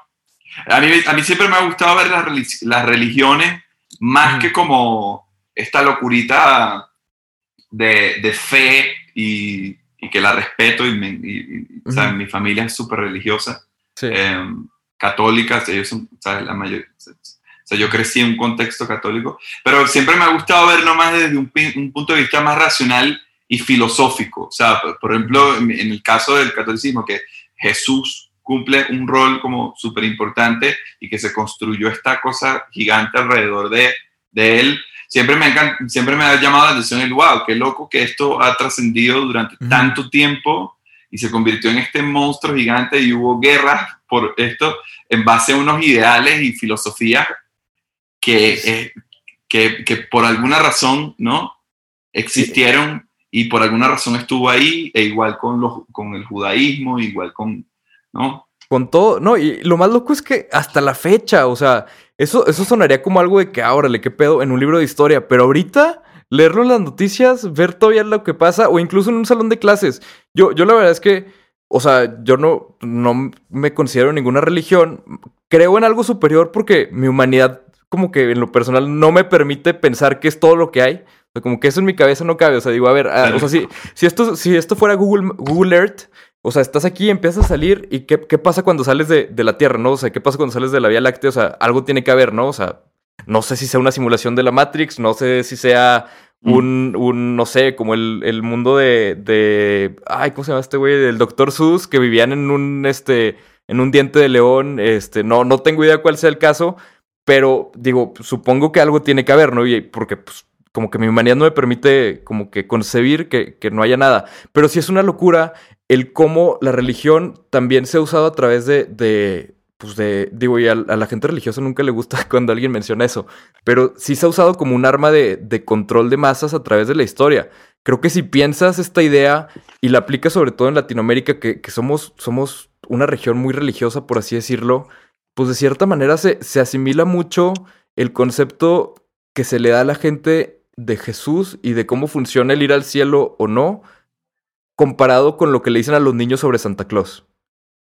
A mí, a mí siempre me ha gustado ver las, las religiones más que como esta locurita de, de fe y, y que la respeto y, me- mi familia es súper religiosa, Sí. eh, católicas, ellos son, ¿sabes? La mayoría, o sea, yo crecí en un contexto católico, pero siempre me ha gustado verlo más desde un, un punto de vista más racional y filosófico. O sea, por, por ejemplo, en, en el caso del catolicismo, que Jesús cumple un rol como súper importante y que se construyó esta cosa gigante alrededor de, de él, siempre me, siempre me ha llamado la atención el wow, qué loco que esto ha trascendido durante Ujú. tanto tiempo y se convirtió en este monstruo gigante y hubo guerras por esto en base a unos ideales y filosofías que, eh, que, que por alguna razón no existieron y por alguna razón estuvo ahí, e igual con, los, con el judaísmo, igual con, ¿no? Con todo, no, y lo más loco es que hasta la fecha, o sea, eso, eso sonaría como algo de que ahora le qué pedo en un libro de historia, pero ahorita leerlo en las noticias, ver todavía lo que pasa, o incluso en un salón de clases. Yo, yo la verdad es que, o sea, yo no, no me considero ninguna religión, creo en algo superior porque mi humanidad, como que en lo personal, no me permite pensar que es todo lo que hay. O sea, como que eso en mi cabeza no cabe. O sea, digo, a ver, ah, o sea, si, si, esto, si esto fuera Google, Earth, o sea, estás aquí, empiezas a salir y ¿qué, qué pasa cuando sales de, de, la Tierra, no? O sea, ¿qué pasa cuando sales de la Vía Láctea? O sea, algo tiene que haber, ¿no? O sea, no sé si sea una simulación de la Matrix, no sé si sea un, un, no sé, como el, el mundo de, de, ay, ¿cómo se llama este güey? Del Doctor Sus, que vivían en un, este, en un diente de león, este, no, no tengo idea cuál sea el caso, pero digo, supongo que algo tiene que haber, ¿no? Y porque, pues, como que mi humanidad no me permite como que concebir que, que no haya nada. Pero sí es una locura el cómo la religión también se ha usado a través de, de pues de, digo, y a, la gente religiosa nunca le gusta cuando alguien menciona eso, pero sí se ha usado como un arma de, control de masas a través de la historia. Creo que si piensas esta idea y la aplicas sobre todo en Latinoamérica, que, somos, una región muy religiosa, por así decirlo, pues de cierta manera se, asimila mucho el concepto que se le da a la gente de Jesús y de cómo funciona el ir al cielo o no, comparado con lo que le dicen a los niños sobre Santa Claus.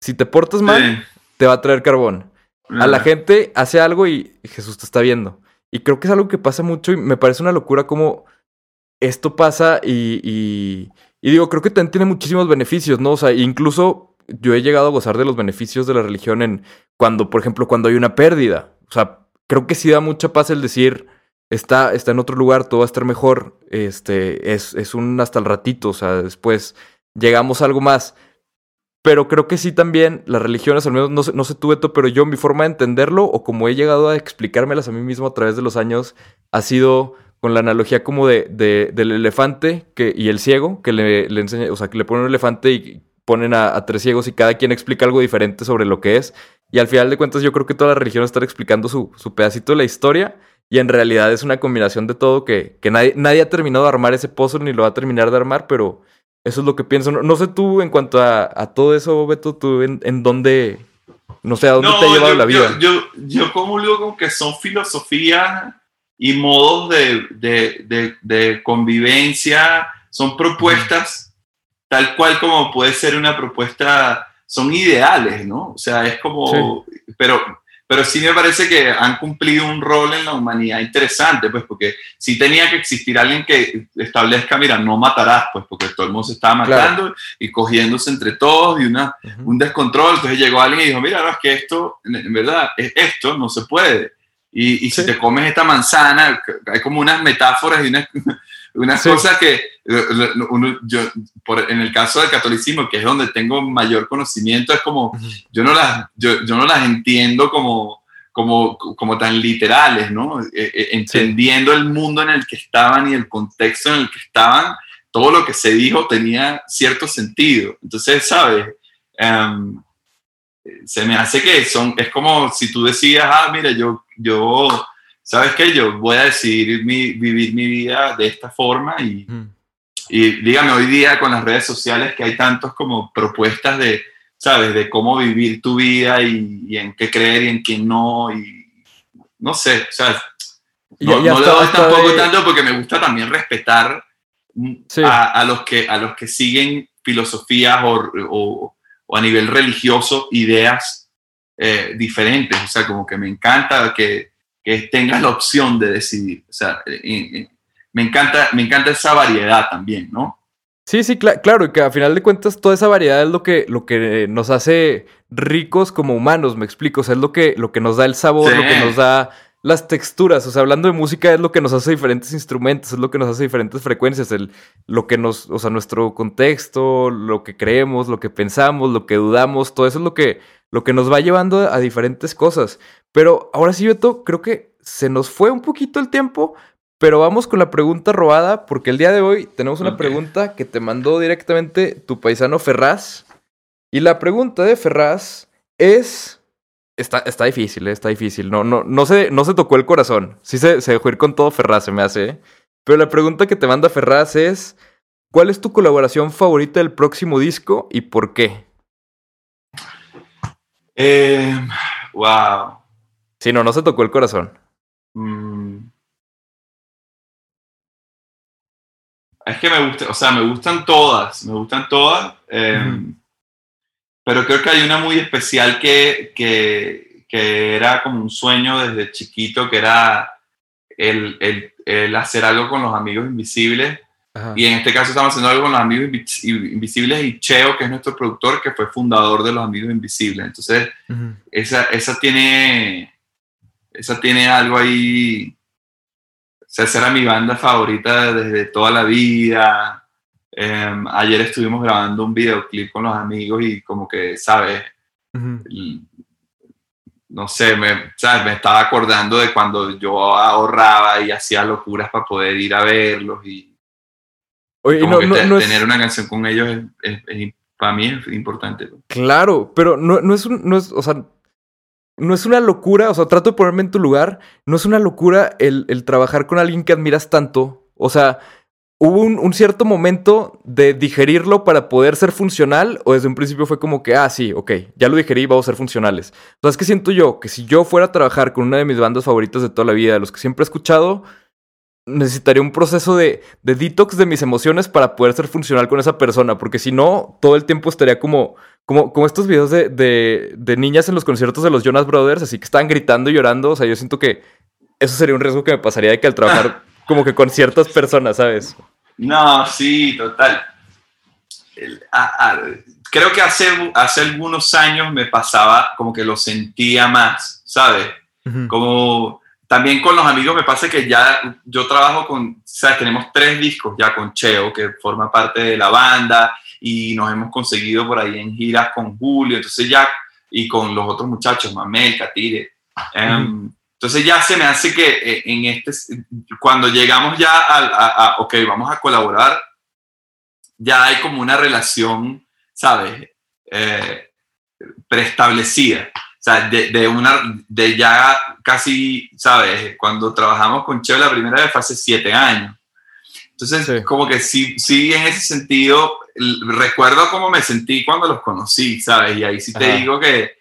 Si te portas mal. Te va a traer carbón. A la gente hace algo y Jesús te está viendo. Y creo que es algo que pasa mucho y me parece una locura como esto pasa y, y, y digo, creo que también tiene muchísimos beneficios, ¿no? O sea, incluso yo he llegado a gozar de los beneficios de la religión en cuando, por ejemplo, cuando hay una pérdida. O sea, creo que sí da mucha paz el decir, está, está en otro lugar, todo va a estar mejor. Este, es, es un hasta el ratito, o sea, después llegamos a algo más. Pero creo que sí también las religiones, al menos no sé, no sé tú, Beto, pero yo mi forma de entenderlo o como he llegado a explicármelas a mí mismo a través de los años ha sido con la analogía como de, de del elefante y el ciego, que le, le enseña, o sea, que le ponen un elefante y ponen a, tres ciegos y cada quien explica algo diferente sobre lo que es. Y al final de cuentas yo creo que todas las religiones están explicando su, su pedacito de la historia y en realidad es una combinación de todo que, que nadie, nadie ha terminado de armar ese puzzle ni lo va a terminar de armar, pero eso es lo que pienso. No, no sé tú en cuanto a, a, todo eso, Beto, tú en, en dónde, no sé, a dónde no, te ha llevado yo, la vida. Yo, yo, yo comulgo con que son filosofías y modos de, de, de, de convivencia, son propuestas tal cual como puede ser una propuesta, son ideales, ¿no? O sea, es como, sí. pero pero sí me parece que han cumplido un rol en la humanidad interesante, pues porque sí tenía que existir alguien que establezca, mira, no matarás, pues porque todo el mundo se estaba matando claro. y cogiéndose entre todos y una, uh -huh. un descontrol. Entonces llegó alguien y dijo, mira, no, es que esto, en verdad, esto no se puede. Y, y sí. si te comes esta manzana, hay como unas metáforas y unas, unas sí. cosas que uno, yo, por, en el caso del catolicismo, que es donde tengo mayor conocimiento, es como, yo no las, yo, yo no las entiendo como, como, como tan literales, ¿no? Eh, eh, entendiendo sí. el mundo en el que estaban y el contexto en el que estaban, todo lo que se dijo tenía cierto sentido. Entonces, ¿sabes? Um, se me hace que son, es como si tú decías, ah, mira, yo, yo, ¿sabes qué? Yo voy a decidir mi, vivir mi vida de esta forma y, mm. y dígame hoy día con las redes sociales que hay tantos como propuestas de, ¿sabes? De cómo vivir tu vida y, y en qué creer y en qué no y no sé, ¿sabes? No, ya, ya no le doy tampoco de... tanto porque me gusta también respetar sí. a, a, los que, a los que siguen filosofías o, o o a nivel religioso ideas eh, diferentes. O sea, como que me encanta que, que tengas la opción de decidir. O sea, eh, eh, me, encanta, me encanta esa variedad también, ¿no? Sí, sí, cl claro, y que a final de cuentas toda esa variedad es lo que, lo que nos hace ricos como humanos, me explico, o sea, es lo que, lo que nos da el sabor, sí. lo que nos da las texturas, o sea, hablando de música es lo que nos hace diferentes instrumentos, es lo que nos hace diferentes frecuencias, el, lo que nos, o sea, nuestro contexto, lo que creemos, lo que pensamos, lo que dudamos, todo eso es lo que, lo que nos va llevando a diferentes cosas. Pero ahora sí, Beto, creo que se nos fue un poquito el tiempo, pero vamos con la pregunta robada, porque el día de hoy tenemos una okay. pregunta que te mandó directamente tu paisano Ferraz. Y la pregunta de Ferraz es... Está, está difícil, ¿eh? está difícil. No, no, no, se, no se tocó el corazón. Sí se, se dejó ir con todo Ferraz, se me hace. ¿eh? Pero la pregunta que te manda Ferraz es: ¿Cuál es tu colaboración favorita del próximo disco y por qué? Eh, wow. Sí, no, no se tocó el corazón. Mm. Es que me gusta, o sea, me gustan todas, me gustan todas. Eh, mm. Pero creo que hay una muy especial que, que, que era como un sueño desde chiquito, que era el, el, el hacer algo con los amigos invisibles. Ajá. Y en este caso estamos haciendo algo con los amigos Invis- invisibles y Cheo, que es nuestro productor, que fue fundador de los amigos invisibles. Entonces, esa, esa tiene esa tiene algo ahí o sea, esa era mi banda favorita desde toda la vida Em, ayer estuvimos grabando un videoclip con los amigos y como que sabes Ujú. Y, no sé me, ¿sabes? me estaba acordando de cuando yo ahorraba y hacía locuras para poder ir a verlos y Oye, y como no, que no- te- no es- tener una canción con ellos es, es- es- para mí es importante Claro, pero no, no es un, no es, o sea, no es una locura, o sea, trato de ponerme en tu lugar, no es una locura el, el trabajar con alguien que admiras tanto, o sea, ¿hubo un, un cierto momento de digerirlo para poder ser funcional o desde un principio fue como que, ah, sí, ok, ya lo digerí, vamos a ser funcionales? O sea, es que siento yo que si yo fuera a trabajar con una de mis bandas favoritas de toda la vida, de los que siempre he escuchado, necesitaría un proceso de, de detox de mis emociones para poder ser funcional con esa persona, porque si no, todo el tiempo estaría como, como, como estos videos de, de, de niñas en los conciertos de los Jonas Brothers, así que estaban gritando y llorando, o sea, yo siento que eso sería un riesgo que me pasaría de que al trabajar como que con ciertas personas, ¿sabes? No, sí, total. El- a- a- creo que hace, hace algunos años me pasaba como que lo sentía más, ¿sabes? Como también con los amigos me pasa que ya yo trabajo con, ¿sabes? Tenemos tres discos ya con Cheo, que forma parte de la banda, y nos hemos conseguido por ahí en giras con Julio, entonces ya, y con los otros muchachos, Mamel, Catire. Em, entonces ya se me hace que eh, en este, cuando llegamos ya a, a- a, ok, vamos a colaborar, ya hay como una relación, ¿sabes? Eh, preestablecida. O sea, de, de una, de ya casi, ¿sabes? Cuando trabajamos con Cheo la primera vez fue hace siete años. Entonces, Sí. como que sí, sí, en ese sentido, recuerdo cómo me sentí cuando los conocí, ¿sabes? Y ahí sí te Ajá. digo que,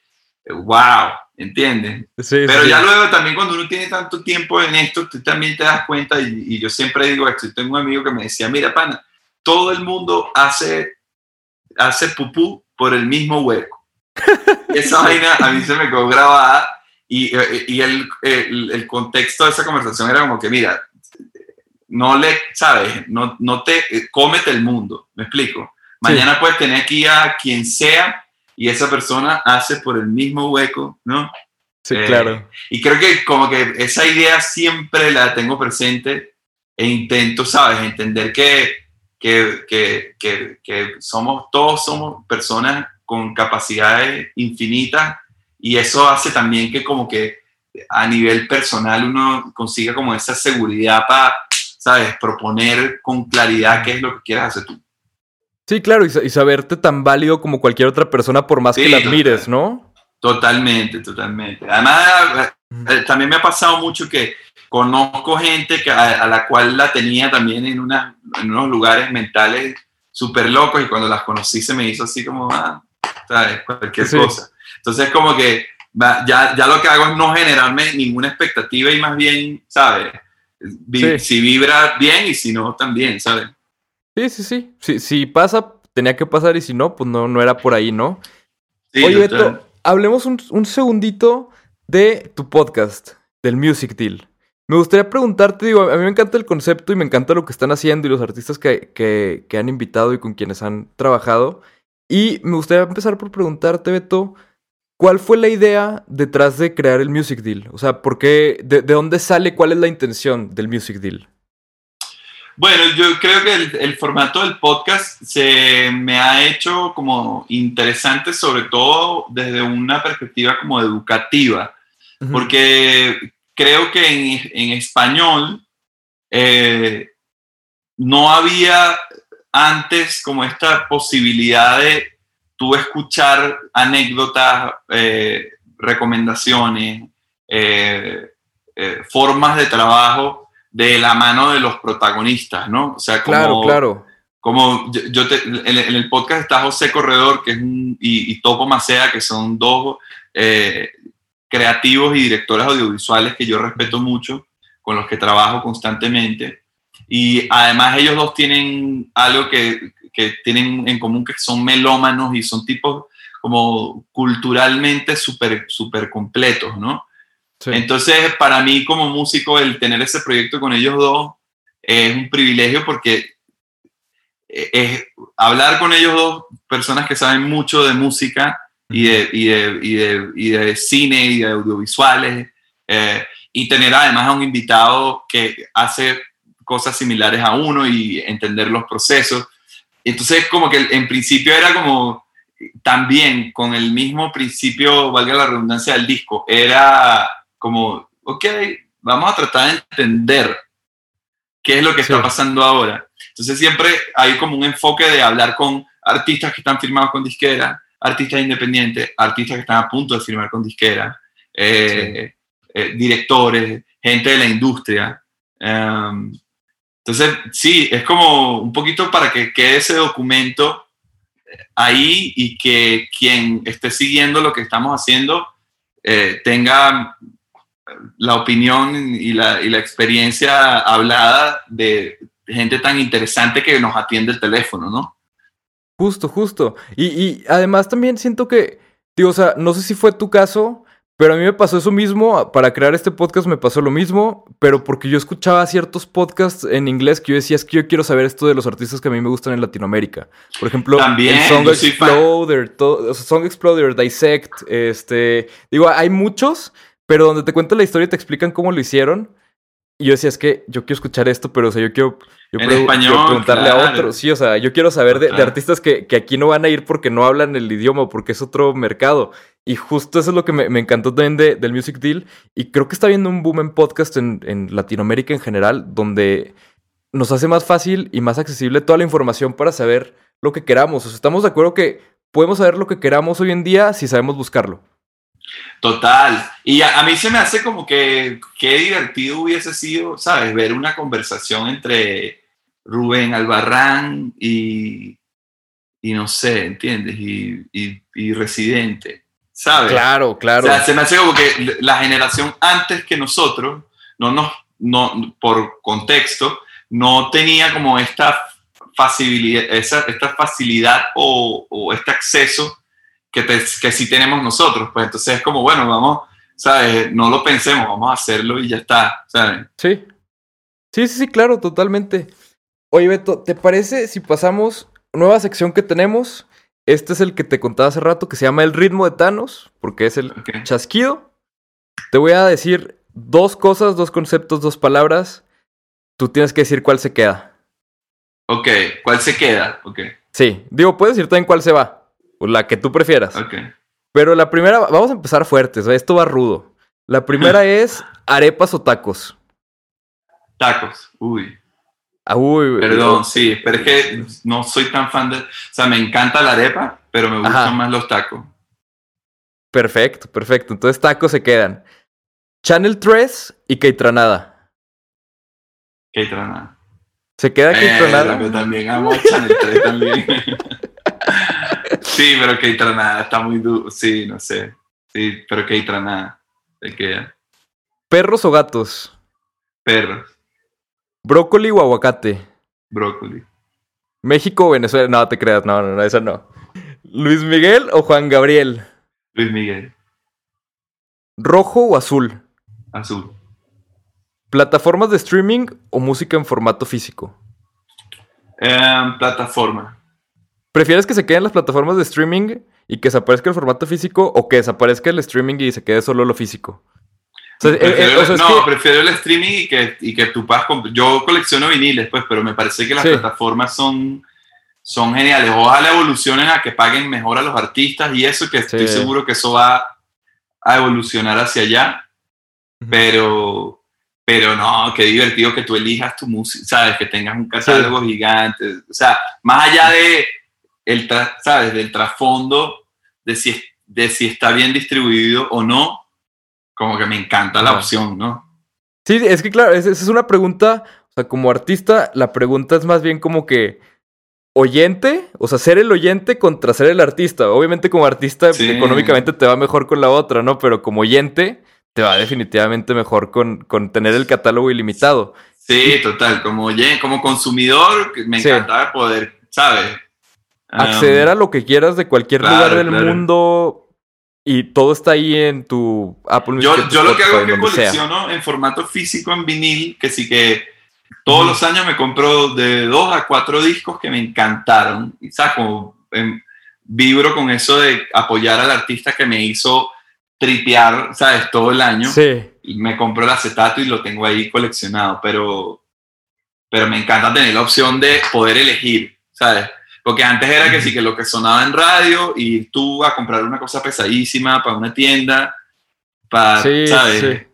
wow, ¿entiendes? Sí, Pero sí. ya luego también cuando uno tiene tanto tiempo en esto, tú también te das cuenta, y, y yo siempre digo esto, tengo un amigo que me decía, mira, pana, todo el mundo hace, hace pupú por el mismo hueco. Esa vaina a mí se me quedó grabada y, eh, y el, el, el contexto de esa conversación era como que, mira, no le, ¿sabes? No, no te, eh, cómete el mundo, me explico. Mañana puedes tener aquí a quien sea y esa persona hace por el mismo hueco, ¿no? Sí, Eh, claro. Y creo que como que esa idea siempre la tengo presente e intento, ¿sabes? Entender que, que, que, que, que somos, todos somos personas con capacidades infinitas y eso hace también que como que a nivel personal uno consiga como esa seguridad para, ¿sabes? Proponer con claridad qué es lo que quieres hacer tú. Sí, claro, y, y saberte tan válido como cualquier otra persona por más Sí, que la admires, ¿no? Totalmente, totalmente. Además, eh, también me ha pasado mucho que conozco gente que, a, a la cual la tenía también en, una, en unos lugares mentales súper locos y cuando las conocí se me hizo así como, ah, ¿sabes? Cualquier Sí. cosa. Entonces como que ya, ya lo que hago es no generarme ninguna expectativa y más bien, ¿sabes? Sí. Si vibra bien y si no, también, ¿sabes? Sí, sí, sí. Si, si pasa, tenía que pasar y si no, pues no, no era por ahí, ¿no? Sí, Oye. Beto, hablemos un, un segundito de tu podcast, del Music Deal. Me gustaría preguntarte, digo, a mí me encanta el concepto y me encanta lo que están haciendo y los artistas que, que, que han invitado y con quienes han trabajado. Y me gustaría empezar por preguntarte, Beto, ¿cuál fue la idea detrás de crear el Music Deal? O sea, ¿por qué, de, de dónde sale, cuál es la intención del Music Deal? Bueno, yo creo que el, el formato del podcast se me ha hecho como interesante, sobre todo desde una perspectiva como educativa, porque creo que en, en español eh, no había antes como esta posibilidad de tú escuchar anécdotas, eh, recomendaciones, eh, eh, formas de trabajo de la mano de los protagonistas, ¿no? O sea, como, Claro, claro. como yo, yo te- en, en el podcast está José Corredor que es un, y, y Topo Macea, que son dos eh, creativos y directores audiovisuales que yo respeto mucho, con los que trabajo constantemente. Y además ellos dos tienen algo que, que tienen en común, que son melómanos y son tipos como culturalmente súper super completos, ¿no? Sí. Entonces, para mí como músico, el tener ese proyecto con ellos dos es un privilegio porque es hablar con ellos dos, personas que saben mucho de música y de, y de, y de, y de cine y de audiovisuales, eh, y tener además a un invitado que hace cosas similares a uno y entender los procesos. Entonces, como que en principio era como también con el mismo principio, valga la redundancia del disco, era como, ok, vamos a tratar de entender qué es lo que Sí. está pasando ahora. Entonces siempre hay como un enfoque de hablar con artistas que están firmados con disquera, artistas independientes, artistas que están a punto de firmar con disquera, eh, eh, directores, gente de la industria. Um, entonces, sí, es como un poquito para que quede ese documento ahí y que quien esté siguiendo lo que estamos haciendo eh, tenga la opinión y la, y la experiencia hablada de gente tan interesante que nos atiende el teléfono, ¿no? Justo, justo. Y, y además también siento que, digo, o sea, no sé si fue tu caso, pero a mí me pasó eso mismo. Para crear este podcast me pasó lo mismo, pero porque yo escuchaba ciertos podcasts en inglés que yo decía, es que yo quiero saber esto de los artistas que a mí me gustan en Latinoamérica. Por ejemplo, También, el Song. Exploder, todo- o sea, Song Exploder, Dissect, este... Digo, hay muchos, pero donde te cuentan la historia y te explican cómo lo hicieron. Y yo decía, es que yo quiero escuchar esto, pero o sea, yo quiero, yo español, quiero preguntarle a otros. Sí, o sea, yo quiero saber de, de artistas que, que aquí no van a ir porque no hablan el idioma porque es otro mercado. Y justo eso es lo que me, me encantó también de- del Music Deal. Y creo que está viendo un boom en podcast en, en Latinoamérica en general, donde nos hace más fácil y más accesible toda la información para saber lo que queramos. O sea, estamos de acuerdo que podemos saber lo que queramos hoy en día si sabemos buscarlo. Total. Y a, a mí se me hace como que qué divertido hubiese sido, ¿sabes? Ver una conversación entre Rubén Albarrán y, y no sé, ¿entiendes? Y, y, y Residente, ¿sabes? Claro, claro. O sea, se me hace como que la generación antes que nosotros, no nos, no, por contexto, no tenía como esta facilidad, esa, esta facilidad o, o este acceso que, te- que sí tenemos nosotros. Pues entonces es como, bueno, vamos, ¿sabes? No lo pensemos, vamos a hacerlo y ya está, ¿sabes? Sí. Sí, sí, sí, claro, totalmente. Oye, Beto, ¿te parece si pasamos nueva sección que tenemos? Este es el que te contaba hace rato, que se llama El ritmo de Thanos, porque es el chasquido. Te voy a decir dos cosas, dos conceptos, dos palabras. Tú tienes que decir cuál se queda. Ok, ¿cuál se queda? Ok, Sí, digo, puedes decir también cuál se va. O la que tú prefieras. ok. Pero la primera, vamos a empezar fuertes, esto va rudo. La primera es arepas o tacos. Tacos, uy. Ah, uy, Perdón, sí, pero es que no soy tan fan de... O sea, me encanta la arepa, pero me gustan Ajá. más los tacos. Perfecto, perfecto. Entonces tacos se quedan. Channel 3 y Keitranada. Que nada. ¿Se queda Eh, Keitranada? yo también amo Channel 3 también. sí, pero que nada, está muy duro. Sí, no sé. Sí, pero que nada. Queda. ¿Perros o gatos? Perros, ¿Brócoli o aguacate? brócoli. ¿México o Venezuela? No, te creas, no, no, no, esa no. ¿Luis Miguel o Juan Gabriel? Luis Miguel, ¿Rojo o azul? azul. ¿Plataformas de streaming o música en formato físico? Em, plataforma. ¿Prefieres que se queden las plataformas de streaming y que desaparezca el formato físico o que desaparezca el streaming y se quede solo lo físico? O sea, eh, eh, Prefiero- o sea, es no, que- prefiero el streaming y que, y que tú puedas Yo colecciono viniles, pues, pero me parece que las Sí. plataformas son, son geniales. Ojalá evolucionen a que paguen mejor a los artistas y eso, que estoy Sí. seguro que eso va a evolucionar hacia allá. Pero, pero no, qué divertido que tú elijas tu música, ¿sabes? Que tengas un catálogo gigante. O sea, más allá de, el ¿sabes? Del trasfondo de si, de si está bien distribuido o no, como que me encanta la opción, ¿no? Sí, es que claro, es- esa es una pregunta, o sea, como artista, la pregunta es más bien como que oyente, o sea, ser el oyente contra ser el artista. Obviamente como artista Sí. económicamente te va mejor con la otra, ¿no? Pero como oyente te va definitivamente mejor con, con tener el catálogo ilimitado. Sí, total. Como, como consumidor, me Sí. encantaba poder, ¿sabes? Acceder a lo que quieras de cualquier claro, lugar del claro. mundo y todo está ahí en tu Apple Music. Yo, en yo lo que hago es que donde sea. colecciono en formato físico en vinil, que sí que todos Ujú. los años me compro de dos a cuatro discos que me encantaron. Y sabes, como em, vibro con eso de apoyar al artista que me hizo tripear, ¿sabes? Todo el año. Sí. Y me compro el acetato y lo tengo ahí coleccionado, pero, pero me encanta tener la opción de poder elegir, ¿sabes? Porque antes era que sí, que lo que sonaba en radio y tú a comprar una cosa pesadísima para una tienda, para, Sí, ¿sabes? sí.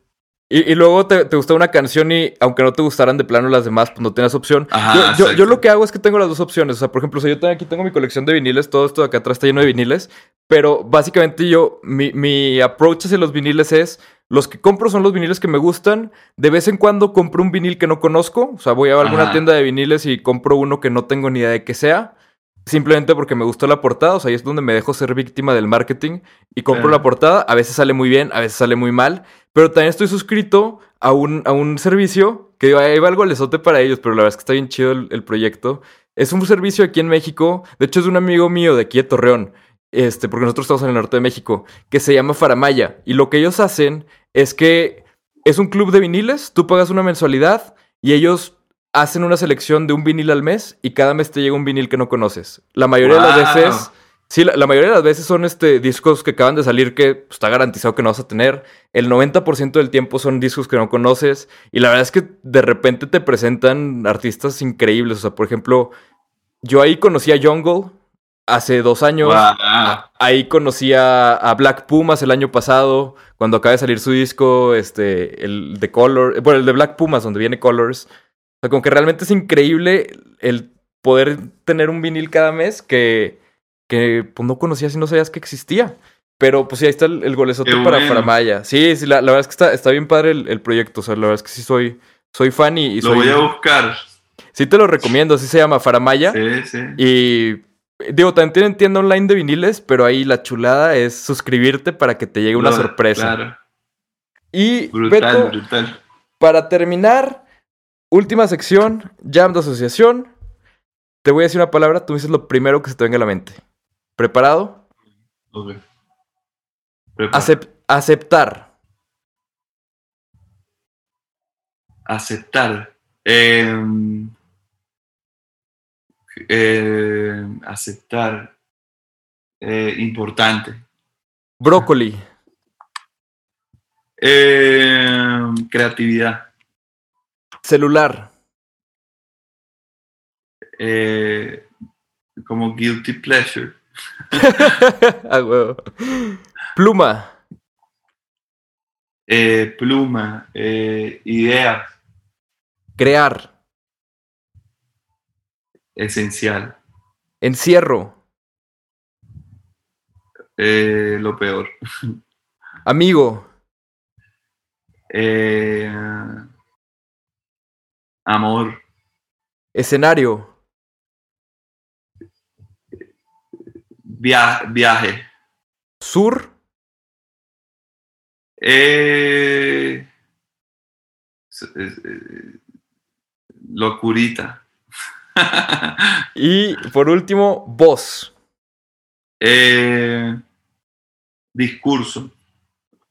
Y, y luego te, te gustó una canción y aunque no te gustaran de plano las demás, pues no tenías opción. Ajá, yo, yo- yo lo que hago es que tengo las dos opciones. O sea, por ejemplo, o sea, yo tengo, aquí tengo mi colección de viniles, todo esto de acá atrás está lleno de viniles. Pero básicamente yo, mi, mi approach hacia los viniles es, los que compro son los viniles que me gustan. De vez en cuando compro un vinil que no conozco. O sea, voy a alguna Ajá. tienda de viniles y compro uno que no tengo ni idea de qué sea. Simplemente porque me gustó la portada, o sea, ahí es donde me dejo ser víctima del marketing y compro la portada. A veces sale muy bien, a veces sale muy mal, pero también estoy suscrito a un, a un servicio que ahí va algo lesote para ellos, pero la verdad es que está bien chido el, el proyecto. Es un servicio aquí en México, de hecho es de un amigo mío de aquí de Torreón, este, porque nosotros estamos en el norte de México, que se llama Faramaya. Y lo que ellos hacen es que es un club de viniles, tú pagas una mensualidad y ellos hacen una selección de un vinil al mes y cada mes te llega un vinil que no conoces. La mayoría de las veces, sí, la, la mayoría de las veces son este, discos que acaban de salir que pues, está garantizado que no vas a tener. El 90% del tiempo son discos que no conoces y la verdad es que de repente te presentan artistas increíbles. O sea, por ejemplo, yo ahí conocí a Jungle hace dos años. Wow. Ahí conocí a, a Black Pumas el año pasado, cuando acaba de salir su disco, este, el de Color, bueno, el de Black Pumas, donde viene Colors. O sea, como que realmente es increíble el poder tener un vinil cada mes que, que pues, no conocías y no sabías que existía. Pero pues sí, ahí está el, el Qué para bueno. Faramaya. Sí, sí, la, la verdad es que está, está bien padre el, el proyecto. O sea, la verdad es que sí soy, soy fan y, y Lo soy. voy a buscar. Sí te lo recomiendo, así se llama Faramaya. Sí, sí. Y digo, también tienen tienda online de viniles, pero ahí la chulada es suscribirte para que te llegue una sorpresa. Claro. Y Brutal, Beto, brutal. para terminar, última sección, Jam de Asociación. Te voy a decir una palabra, tú me dices lo primero que se te venga a la mente. ¿Preparado? Acep- aceptar. Aceptar. Eh, eh, aceptar. Eh, importante. Brócoli. Eh, creatividad. Celular. Eh, como guilty pleasure. Huevo. Pluma. Eh, pluma. Eh, ideas. Crear. Esencial. Encierro. Eh, lo peor. Amigo. Eh, amor. Escenario. Via- viaje. Sur. Eh, eh, eh, locurita. Y por último, voz. Eh, discurso.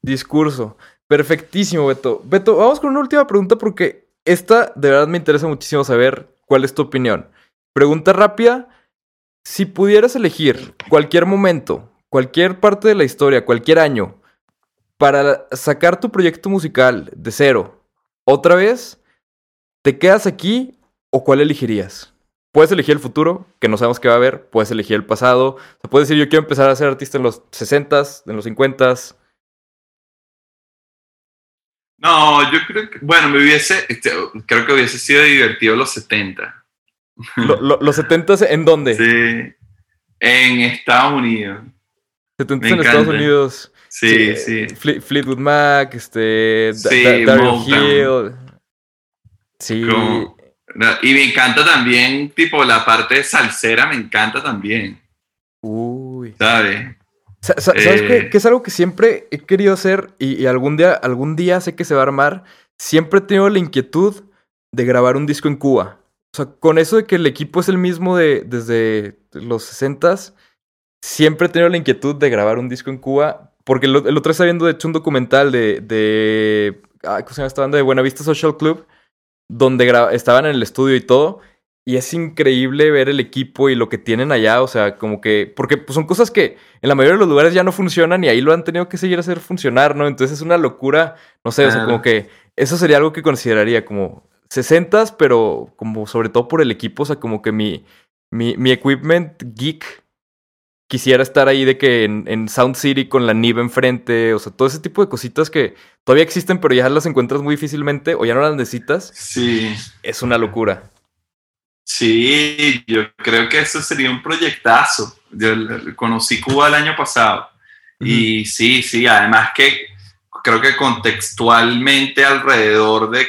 Discurso. Perfectísimo, Beto. Beto, vamos con una última pregunta porque esta de verdad me interesa muchísimo saber cuál es tu opinión. Pregunta rápida. Si pudieras elegir cualquier momento, cualquier parte de la historia, cualquier año, para sacar tu proyecto musical de cero, otra vez, ¿te quedas aquí o cuál elegirías? Puedes elegir el futuro, que no sabemos qué va a haber, puedes elegir el pasado, o sea, puedes decir yo quiero empezar a ser artista en los 60s, en los 50s, No, yo creo que, bueno, me hubiese, este, creo que hubiese sido divertido los 70. Lo- lo- ¿Los 70 en dónde? Sí, en Estados Unidos. 70 Me en Estados. Unidos. Sí, sí. Fle- Fleetwood Mac, este. Sí, Daryl. Hill. Sí. Como- Y me encanta también, tipo, la parte salsera me encanta también, Uy. ¿sabes? Sa- sa- ¿Sabes Eh. qué? Que es algo que siempre he querido hacer y, y algún día, algún día sé que se va a armar. Siempre he tenido la inquietud de grabar un disco en Cuba. o sea, con eso de que el equipo es el mismo de, desde los 60s, siempre he tenido la inquietud de grabar un disco en Cuba. Porque el, el otro está viendo, de hecho, un documental de. de ah, ¿Cómo se llama esta banda? De Buenavista Social Club. Donde estaban en el estudio y todo. Y es increíble ver el equipo y lo que tienen allá. O sea, como que. Porque pues, son cosas que en la mayoría de los lugares ya no funcionan y ahí lo han tenido que seguir a hacer funcionar, ¿no? Entonces es una locura. No sé, o sea, como que. Eso sería algo que consideraría como 60s, pero como sobre todo por el equipo. O sea, como que mi, mi, mi equipment geek quisiera estar ahí de que en, en Sound City con la NIV enfrente, o sea, todo ese tipo de cositas que todavía existen, pero ya las encuentras muy difícilmente o ya no las necesitas, Sí, es una locura. Sí, yo creo que eso sería un proyectazo. Yo conocí Cuba el año pasado y sí, sí, además que creo que contextualmente alrededor de,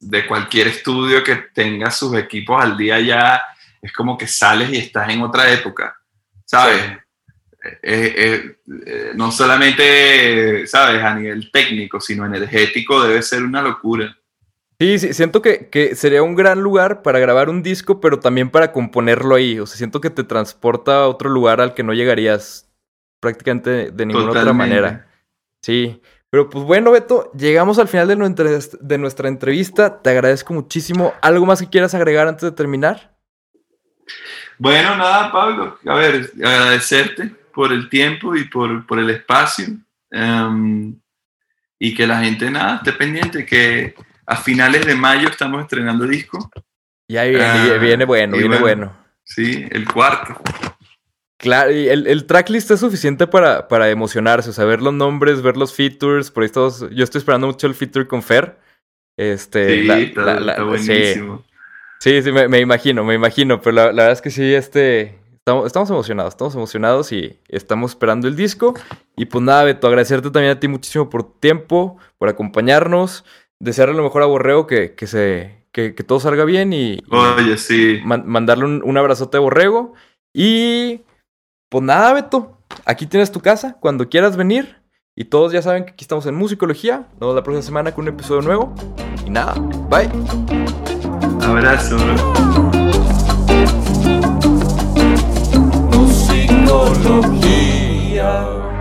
de cualquier estudio que tenga sus equipos al día ya es como que sales y estás en otra época, ¿sabes? Eh, eh, eh, no solamente, ¿sabes? A nivel técnico, sino energético debe ser una locura. Sí, sí, siento que, que sería un gran lugar para grabar un disco, pero también para componerlo ahí. O sea, siento que te transporta a otro lugar al que no llegarías prácticamente de ninguna otra manera. Sí. Pero pues bueno, Beto, llegamos al final de nuestra, de nuestra entrevista. Te agradezco muchísimo. ¿Algo más que quieras agregar antes de terminar? Bueno, nada, Pablo. A ver, agradecerte por el tiempo y por, por el espacio. em, y que la gente, nada, esté pendiente, que a finales de mayo estamos estrenando disco. Ya viene, Ah, viene bueno, y viene bueno. bueno. Sí, el cuarto. Claro, y el, el tracklist es suficiente para, para emocionarse, o sea, ver los nombres, ver los features, por ahí estamos, yo estoy esperando mucho el feature con Fer. Este, Sí, la- está, la- la- está sí. buenísimo. Sí, sí, me, me imagino, me imagino, pero la, la verdad es que sí, este, estamos, estamos emocionados, estamos emocionados y estamos esperando el disco. Y pues nada, Beto, agradecerte también a ti muchísimo por tu tiempo, por acompañarnos, desearle lo mejor a Borrego que, que se, que, que, todo salga bien y... Oye, sí. Mandarle un, un abrazote a Borrego. Y... Pues nada, Beto. Aquí tienes tu casa. Cuando quieras venir. Y todos ya saben que aquí estamos en Musicología. Nos vemos la próxima semana con un episodio nuevo. Y nada, bye. Abrazo. Musicología.